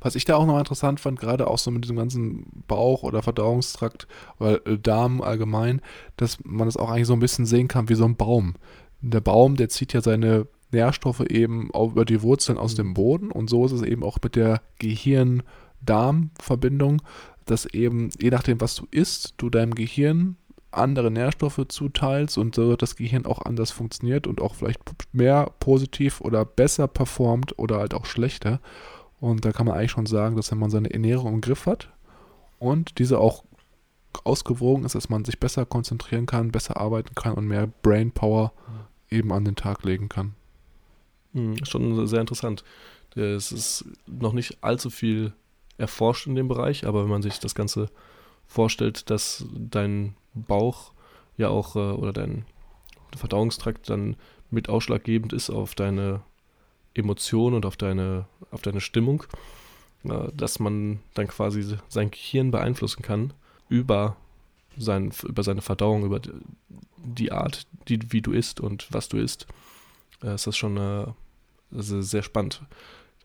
Was ich da auch noch interessant fand, gerade auch so mit diesem ganzen Bauch- oder Verdauungstrakt oder äh, Darm allgemein, dass man das auch eigentlich so ein bisschen sehen kann wie so ein Baum. Der Baum, der zieht ja seine Nährstoffe eben über die Wurzeln aus dem Boden und so ist es eben auch mit der Gehirn-Darm-Verbindung, dass eben je nachdem, was du isst, du deinem Gehirn andere Nährstoffe zuteilst und so das Gehirn auch anders funktioniert und auch vielleicht mehr positiv oder besser performt oder halt auch schlechter. Und da kann man eigentlich schon sagen, dass wenn man seine Ernährung im Griff hat und diese auch ausgewogen ist, dass man sich besser konzentrieren kann, besser arbeiten kann und mehr Brain Power eben an den Tag legen kann. Hm, schon sehr interessant. Es ist noch nicht allzu viel erforscht in dem Bereich, aber wenn man sich das Ganze vorstellt, dass dein Bauch ja auch äh, oder dein Verdauungstrakt dann mit ausschlaggebend ist auf deine Emotionen und auf deine, auf deine Stimmung, äh, dass man dann quasi sein Gehirn beeinflussen kann über, sein, über seine Verdauung, über die- Art, die, wie du isst und was du isst, äh, ist das schon äh, sehr, sehr spannend.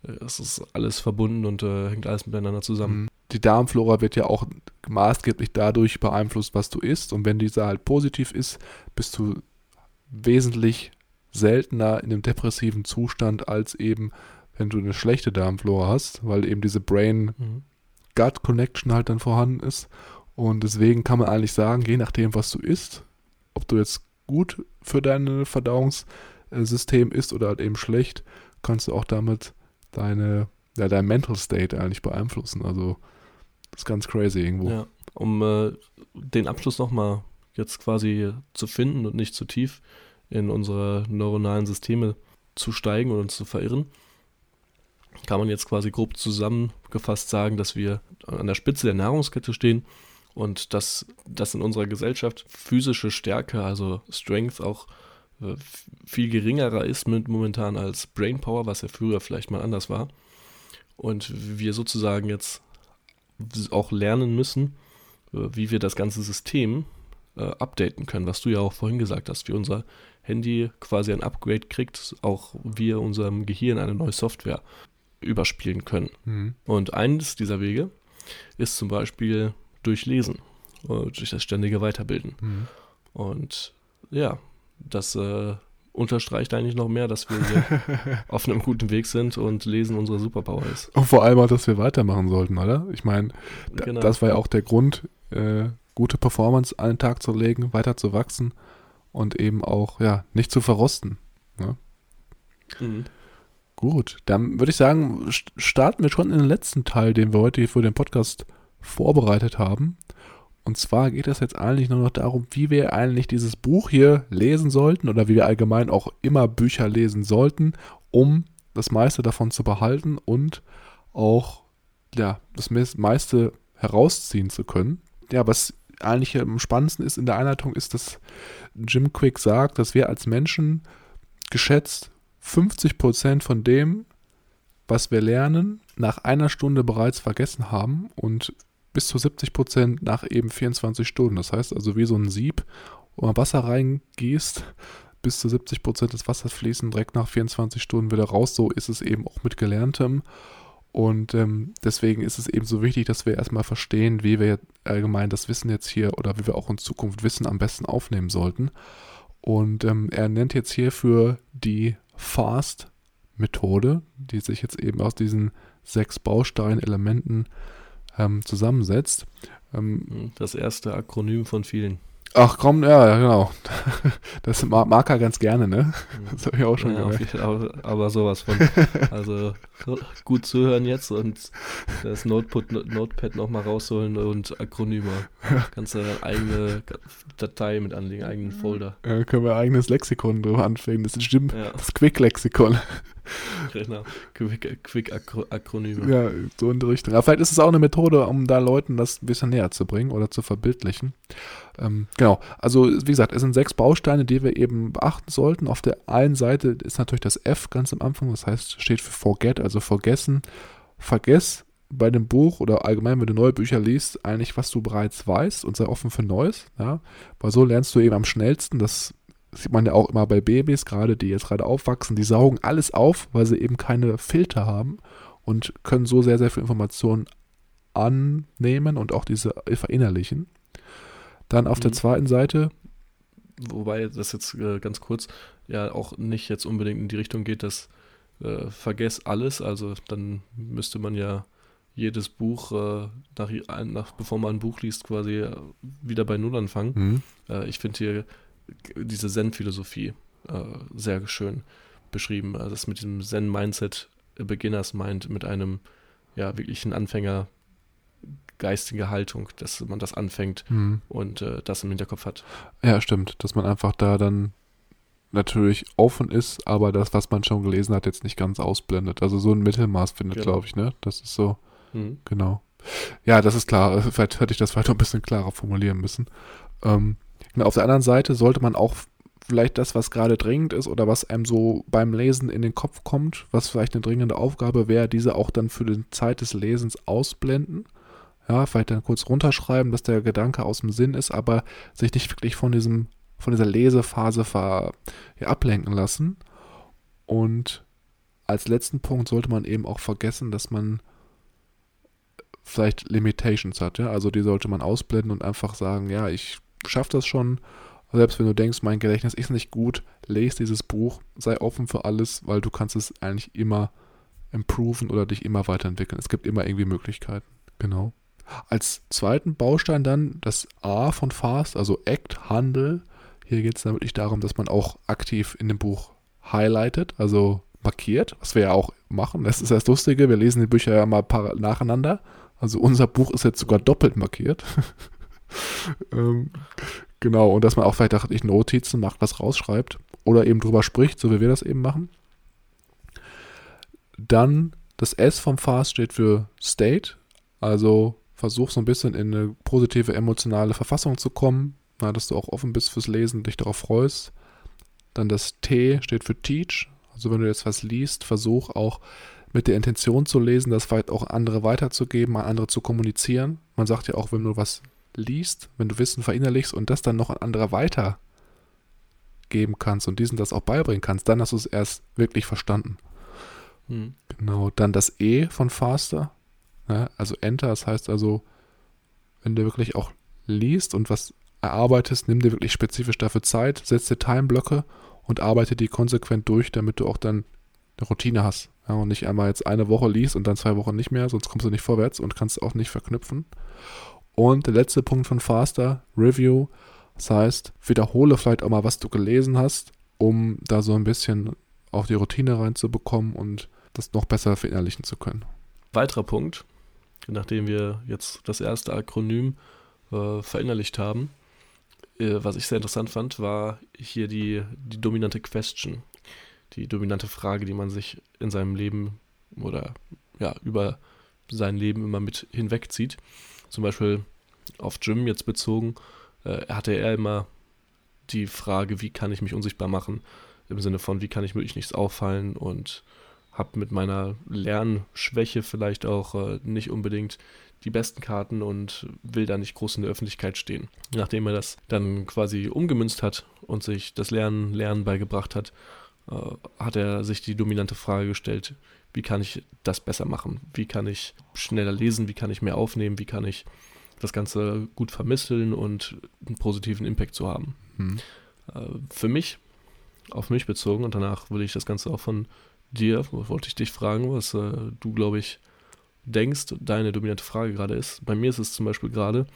Äh, Es ist alles verbunden und äh, hängt alles miteinander zusammen. Mhm. Die Darmflora wird ja auch maßgeblich dadurch beeinflusst, was du isst. Und wenn diese halt positiv ist, bist du wesentlich seltener in einem depressiven Zustand als eben, wenn du eine schlechte Darmflora hast, weil eben diese Brain Mhm. Halt dann vorhanden ist. Und deswegen kann man eigentlich sagen, je nachdem, was du isst, ob du jetzt gut für dein Verdauungssystem isst oder halt eben schlecht, kannst du auch damit deine, ja, dein Mental State eigentlich beeinflussen. Also ist ganz crazy irgendwo. Ja, um äh, den Abschluss nochmal jetzt quasi zu finden und nicht zu tief in unsere neuronalen Systeme zu steigen und uns zu verirren, kann man jetzt quasi grob zusammengefasst sagen, dass wir an der Spitze der Nahrungskette stehen und dass das in unserer Gesellschaft physische Stärke, also Strength, auch äh, viel geringerer ist mit momentan als Brainpower, was ja früher vielleicht mal anders war. Und wir sozusagen jetzt auch lernen müssen, äh, wie wir das ganze System äh, updaten können, was du ja auch vorhin gesagt hast, wie unser Handy quasi ein Upgrade kriegt, auch wir unserem Gehirn eine neue Software überspielen können. Mhm. Und eines dieser Wege ist zum Beispiel durch Lesen, durch das ständige Weiterbilden. Mhm. Und ja, das äh, unterstreicht eigentlich noch mehr, dass wir hier auf einem guten Weg sind und Lesen unsere Superpower ist. Und vor allem auch, dass wir weitermachen sollten, oder? Ich meine, da, Genau. das war ja auch der Grund, äh, gute Performance an den Tag zu legen, weiter zu wachsen und eben auch, ja, nicht zu verrosten. Mhm. Gut, dann würde ich sagen, st- starten wir schon in den letzten Teil, den wir heute hier für den Podcast vorbereitet haben. Und zwar geht es jetzt eigentlich nur noch darum, wie wir eigentlich dieses Buch hier lesen sollten oder wie wir allgemein auch immer Bücher lesen sollten, um das meiste davon zu behalten und auch ja, das meis- meiste herausziehen zu können. Ja, was eigentlich am spannendsten ist in der Einleitung, ist, dass Jim Quick sagt, dass wir als Menschen geschätzt 50% von dem, was wir lernen, nach einer Stunde bereits vergessen haben und bis zu 70% nach eben 24 Stunden. Das heißt also wie so ein Sieb, wo man Wasser reingießt, bis zu 70% des Wassers fließen direkt nach 24 Stunden wieder raus. So ist es eben auch mit Gelerntem. Und ähm, deswegen ist es eben so wichtig, dass wir erstmal verstehen, wie wir allgemein das Wissen jetzt hier oder wie wir auch in Zukunft Wissen am besten aufnehmen sollten. Und ähm, er nennt jetzt hierfür die FAST-Methode, die sich jetzt eben aus diesen sechs Bausteinelementen ähm, zusammensetzt. Ähm, das erste Akronym von vielen. Ach komm, ja, genau. Das mag er ganz gerne, ne? Das habe ich auch schon ja, gemerkt. Aber, aber, sowas von. Also gut zuhören jetzt und das Notepad, Notepad nochmal rausholen und Akronyme. Kannst du eine eigene Datei mit anlegen, eigenen Folder. Ja, können wir ein eigenes Lexikon drüber anfangen. Das ist stimmt, ja. das Quick-Lexikon. Genau, Quick-Akronyme. ja, so in die Richtung. Aber vielleicht ist es auch eine Methode, um da Leuten das ein bisschen näher zu bringen oder zu verbildlichen. Ähm, genau, also wie gesagt, es sind sechs Bausteine, die wir eben beachten sollten. Auf der einen Seite ist natürlich das F ganz am Anfang, das heißt, steht für Forget, also vergessen. Vergess bei dem Buch oder allgemein, wenn du neue Bücher liest, eigentlich, was du bereits weißt und sei offen für Neues. Ja? Weil so lernst du eben am schnellsten. Das sieht man ja auch immer bei Babys, gerade die jetzt gerade aufwachsen, die saugen alles auf, weil sie eben keine Filter haben und können so sehr, sehr viel Informationen annehmen und auch diese verinnerlichen. Dann auf mhm. der zweiten Seite. Wobei das jetzt äh, ganz kurz ja auch nicht jetzt unbedingt in die Richtung geht, dass äh, vergess alles. Also dann müsste man ja jedes Buch, äh, nach, nach, bevor man ein Buch liest, quasi äh, wieder bei Null anfangen. Mhm. Äh, ich finde hier diese Zen-Philosophie äh, sehr schön beschrieben. Also das mit diesem Zen-Mindset, Beginners Mind, mit einem ja wirklichen Anfänger geistige Haltung, dass man das anfängt mhm. und äh, das im Hinterkopf hat. Ja, stimmt, dass man einfach da dann natürlich offen ist, aber das, was man schon gelesen hat, jetzt nicht ganz ausblendet. Also so ein Mittelmaß findet, genau. glaube ich, ne? Das ist so, mhm. genau. Ja, das ist klar. Vielleicht hätte ich das weiter ein bisschen klarer formulieren müssen. Ähm, genau, auf der anderen Seite sollte man auch vielleicht das, was gerade dringend ist oder was einem so beim Lesen in den Kopf kommt, was vielleicht eine dringende Aufgabe wäre, diese auch dann für die Zeit des Lesens ausblenden ja, vielleicht dann kurz runterschreiben, dass der Gedanke aus dem Sinn ist, aber sich nicht wirklich von diesem, von dieser Lesephase ver, ja, ablenken lassen. Und als letzten Punkt sollte man eben auch vergessen, dass man vielleicht Limitations hat, ja. Also die sollte man ausblenden und einfach sagen, ja, ich schaffe das schon. Selbst wenn du denkst, mein Gedächtnis ist nicht gut, lese dieses Buch, sei offen für alles, weil du kannst es eigentlich immer improven oder dich immer weiterentwickeln. Es gibt immer irgendwie Möglichkeiten. Genau. Als zweiten Baustein dann das A von Fast, also Act, Handel. Hier geht es dann wirklich darum, dass man auch aktiv in dem Buch highlightet, also markiert, was wir ja auch machen. Das ist das Lustige, wir lesen die Bücher ja mal nacheinander. Also unser Buch ist jetzt sogar doppelt markiert. ähm, genau, und dass man auch vielleicht nicht Notizen macht, was rausschreibt oder eben drüber spricht, so wie wir das eben machen. Dann das S vom Fast steht für State, also versuch so ein bisschen in eine positive emotionale Verfassung zu kommen, na, dass du auch offen bist fürs Lesen, dich darauf freust. Dann das T steht für Teach. Also wenn du jetzt was liest, versuch auch mit der Intention zu lesen, das vielleicht auch andere weiterzugeben, an andere zu kommunizieren. Man sagt ja auch, wenn du was liest, wenn du Wissen verinnerlichst und das dann noch an andere weitergeben kannst und diesen das auch beibringen kannst, dann hast du es erst wirklich verstanden. Hm. Genau, dann das E von Faster. Ne? Also Enter, das heißt also, wenn du wirklich auch liest und was erarbeitest, nimm dir wirklich spezifisch dafür Zeit, setz dir Timeblöcke und arbeite die konsequent durch, damit du auch dann eine Routine hast. Ja, und nicht einmal jetzt eine Woche liest und dann zwei Wochen nicht mehr, sonst kommst du nicht vorwärts und kannst auch nicht verknüpfen. Und der letzte Punkt von Faster, Review. Das heißt, wiederhole vielleicht auch mal, was du gelesen hast, um da so ein bisschen auf die Routine reinzubekommen und das noch besser verinnerlichen zu können. Weiterer Punkt, nachdem wir jetzt das erste Akronym äh, verinnerlicht haben, äh, was ich sehr interessant fand, war hier die, die dominante Question, die dominante Frage, die man sich in seinem Leben oder ja, über sein Leben immer mit hinwegzieht. Zum Beispiel auf Jim jetzt bezogen, äh, hatte er immer die Frage, wie kann ich mich unsichtbar machen? Im Sinne von, wie kann ich wirklich nichts auffallen und habe mit meiner Lernschwäche vielleicht auch äh, nicht unbedingt die besten Karten und will da nicht groß in der Öffentlichkeit stehen. Nachdem er das dann quasi umgemünzt hat und sich das Lernen, Lernen beigebracht hat, äh, hat er sich die dominante Frage gestellt, wie kann ich das besser machen? Wie kann ich schneller lesen? Wie kann ich mehr aufnehmen? Wie kann ich das Ganze gut vermitteln und einen positiven Impact zu haben? Hm. Äh, für mich, auf mich bezogen, und danach würde ich das Ganze auch von dir, wollte ich dich fragen, was äh, du, glaube ich, denkst, deine dominante Frage gerade ist. Bei mir ist es zum Beispiel gerade,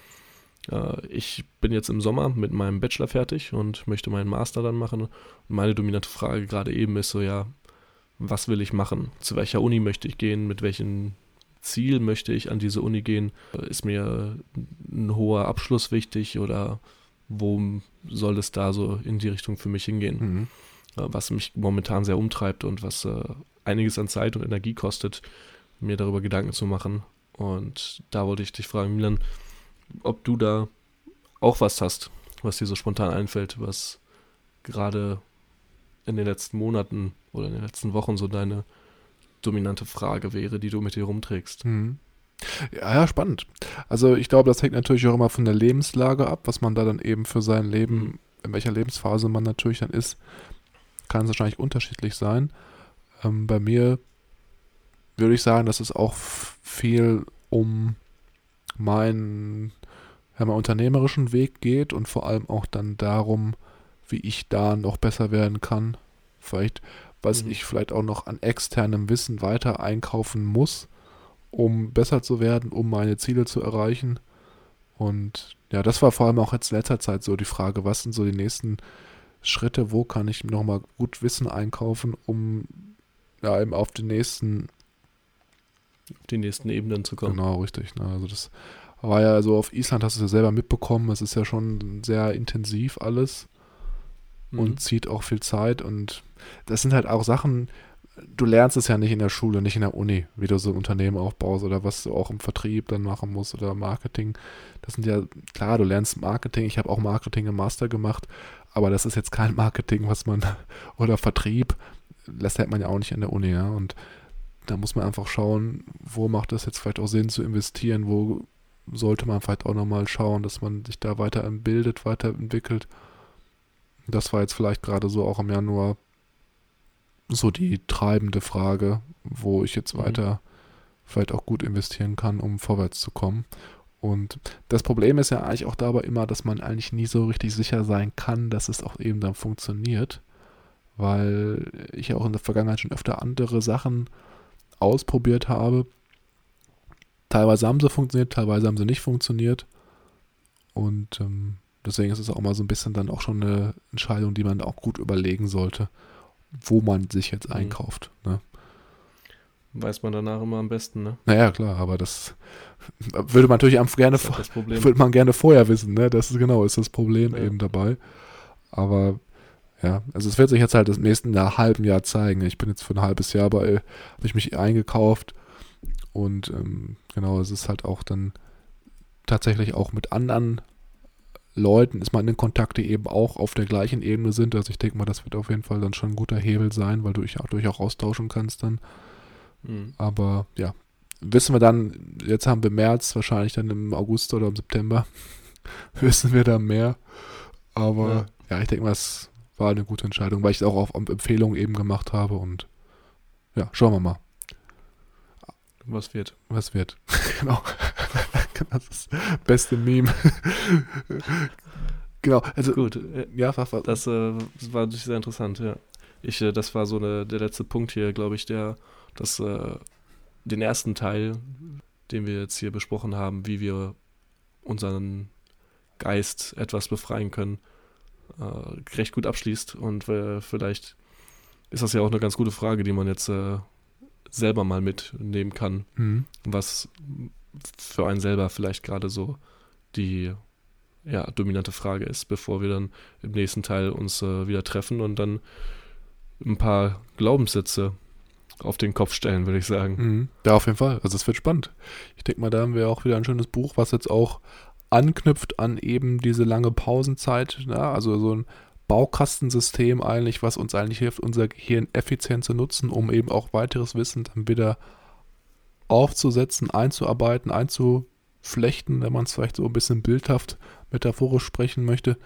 äh, ich bin jetzt im Sommer mit meinem Bachelor fertig und möchte meinen Master dann machen. Und meine dominante Frage gerade eben ist so, ja, was will ich machen? Zu welcher Uni möchte ich gehen? Mit welchem Ziel möchte ich an diese Uni gehen? Ist mir ein hoher Abschluss wichtig oder wo soll es da so in die Richtung für mich hingehen? Mhm. Was mich momentan sehr umtreibt und was äh, einiges an Zeit und Energie kostet, mir darüber Gedanken zu machen. Und da wollte ich dich fragen, Milan, ob du da auch was hast, was dir so spontan einfällt, was gerade in den letzten Monaten oder in den letzten Wochen so deine dominante Frage wäre, die du mit dir rumträgst. Mhm. Ja, ja, spannend. Also ich glaube, das hängt natürlich auch immer von der Lebenslage ab, was man da dann eben für sein Leben, in welcher Lebensphase man natürlich dann ist, kann es wahrscheinlich unterschiedlich sein. Ähm, bei mir würde ich sagen, dass es auch viel um meinen, ja, meinen unternehmerischen Weg geht und vor allem auch dann darum, wie ich da noch besser werden kann. Vielleicht, was mhm. ich vielleicht auch noch an externem Wissen weiter einkaufen muss, um besser zu werden, um meine Ziele zu erreichen. Und ja, das war vor allem auch jetzt in letzter Zeit so die Frage, was sind so die nächsten Schritte, wo kann ich nochmal gut Wissen einkaufen, um ja eben auf den nächsten auf die nächsten Ebenen zu kommen. Genau, richtig. Ne? Also das war ja so auf Island, hast du es ja selber mitbekommen, es ist ja schon sehr intensiv alles mhm. und zieht auch viel Zeit und das sind halt auch Sachen, du lernst es ja nicht in der Schule, nicht in der Uni, wie du so ein Unternehmen aufbaust oder was du auch im Vertrieb dann machen musst oder Marketing. Das sind ja, klar, du lernst Marketing, ich habe auch Marketing im Master gemacht, aber das ist jetzt kein Marketing, was man, oder Vertrieb, das lernt man ja auch nicht in der Uni, ja, und da muss man einfach schauen, wo macht es jetzt vielleicht auch Sinn zu investieren, wo sollte man vielleicht auch nochmal schauen, dass man sich da weiter bildet, weiterentwickelt. Das war jetzt vielleicht gerade so auch im Januar so die treibende Frage, wo ich jetzt mhm. weiter vielleicht auch gut investieren kann, um vorwärts zu kommen. Und das Problem ist ja eigentlich auch dabei immer, dass man eigentlich nie so richtig sicher sein kann, dass es auch eben dann funktioniert, weil ich ja auch in der Vergangenheit schon öfter andere Sachen ausprobiert habe. Teilweise haben sie funktioniert, teilweise haben sie nicht funktioniert. Und ähm, deswegen ist es auch mal so ein bisschen dann auch schon eine Entscheidung, die man auch gut überlegen sollte, wo man sich jetzt mhm. einkauft. Ne? Weiß man danach immer am besten, ne? Naja, klar, aber das würde man natürlich gerne, halt würde man gerne vorher wissen, ne? Das ist genau, ist das Problem ja. eben dabei. Aber ja, also es wird sich jetzt halt das nächsten Jahr, halben Jahr zeigen. Ich bin jetzt für ein halbes Jahr bei, habe ich mich eingekauft und ähm, genau, es ist halt auch dann tatsächlich auch mit anderen Leuten ist man in Kontakt, die eben auch auf der gleichen Ebene sind. Also ich denke mal, das wird auf jeden Fall dann schon ein guter Hebel sein, weil du dich auch durch auch austauschen kannst dann. Mhm. Aber ja, wissen wir dann, jetzt haben wir März, wahrscheinlich dann im August oder im September, wissen wir da mehr. Aber ja, ja ich denke mal, es war eine gute Entscheidung, weil ich es auch auf Empfehlung eben gemacht habe und ja, schauen wir mal. Was wird? Was wird. genau. das ist das beste Meme. genau. Also, Gut. Äh, ja, war, war. Das, äh, das war natürlich sehr interessant, ja. Ich, äh, das war so eine, der letzte Punkt hier, glaube ich, der, das, äh, den ersten Teil, den wir jetzt hier besprochen haben, wie wir unseren Geist etwas befreien können, äh, recht gut abschließt. Und äh, vielleicht ist das ja auch eine ganz gute Frage, die man jetzt äh, selber mal mitnehmen kann, mhm. was für einen selber vielleicht gerade so die ja, dominante Frage ist, bevor wir dann im nächsten Teil uns äh, wieder treffen und dann ein paar Glaubenssätze auf den Kopf stellen, würde ich sagen. Mhm. Ja, auf jeden Fall. Also es wird spannend. Ich denke mal, da haben wir auch wieder ein schönes Buch, was jetzt auch anknüpft an eben diese lange Pausenzeit. Ja, also so ein Baukastensystem eigentlich, was uns eigentlich hilft, unser Gehirn effizient zu nutzen, um eben auch weiteres Wissen dann wieder aufzusetzen, einzuarbeiten, einzuflechten, wenn man es vielleicht so ein bisschen bildhaft, metaphorisch sprechen möchte.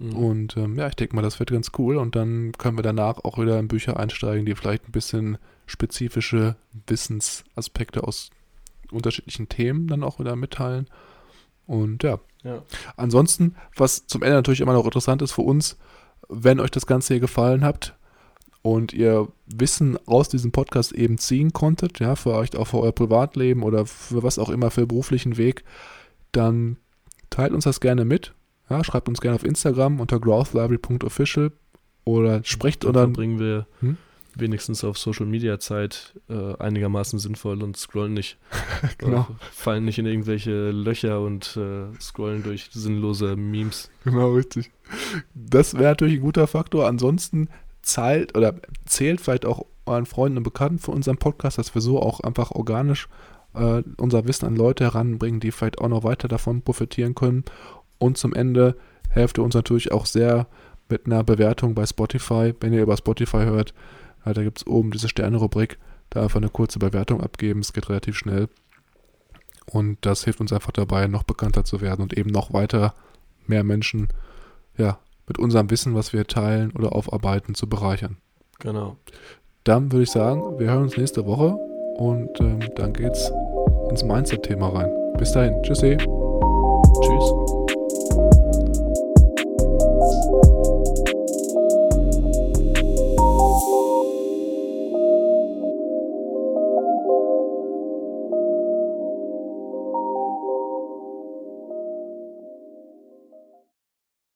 Mhm. Und ähm, ja, ich denke mal, das wird ganz cool. Und dann können wir danach auch wieder in Bücher einsteigen, die vielleicht ein bisschen spezifische Wissensaspekte aus unterschiedlichen Themen dann auch wieder mitteilen. Und ja. ja. Ansonsten, was zum Ende natürlich immer noch interessant ist für uns, wenn euch das Ganze hier gefallen hat und ihr Wissen aus diesem Podcast eben ziehen konntet, ja, für euch auch für euer Privatleben oder für was auch immer für beruflichen Weg, dann teilt uns das gerne mit. Ja, schreibt uns gerne auf Instagram unter growthlibrary.official oder sprecht oder. Dann bringen wir hm? wenigstens auf Social Media Zeit äh, einigermaßen sinnvoll und scrollen nicht. genau. Fallen nicht in irgendwelche Löcher und äh, scrollen durch sinnlose Memes. Genau, richtig. Das wäre natürlich ein guter Faktor. Ansonsten zahlt oder zählt vielleicht auch euren Freunden und Bekannten für unseren Podcast, dass wir so auch einfach organisch äh, unser Wissen an Leute heranbringen, die vielleicht auch noch weiter davon profitieren können. Und zum Ende helft ihr uns natürlich auch sehr mit einer Bewertung bei Spotify. Wenn ihr über Spotify hört, da gibt es oben diese Sterne-Rubrik. Da einfach eine kurze Bewertung abgeben. Es geht relativ schnell. Und das hilft uns einfach dabei, noch bekannter zu werden und eben noch weiter mehr Menschen ja, mit unserem Wissen, was wir teilen oder aufarbeiten, zu bereichern. Genau. Dann würde ich sagen, wir hören uns nächste Woche und ähm, dann geht's ins Mindset-Thema rein. Bis dahin. Tschüssi. Tschüss.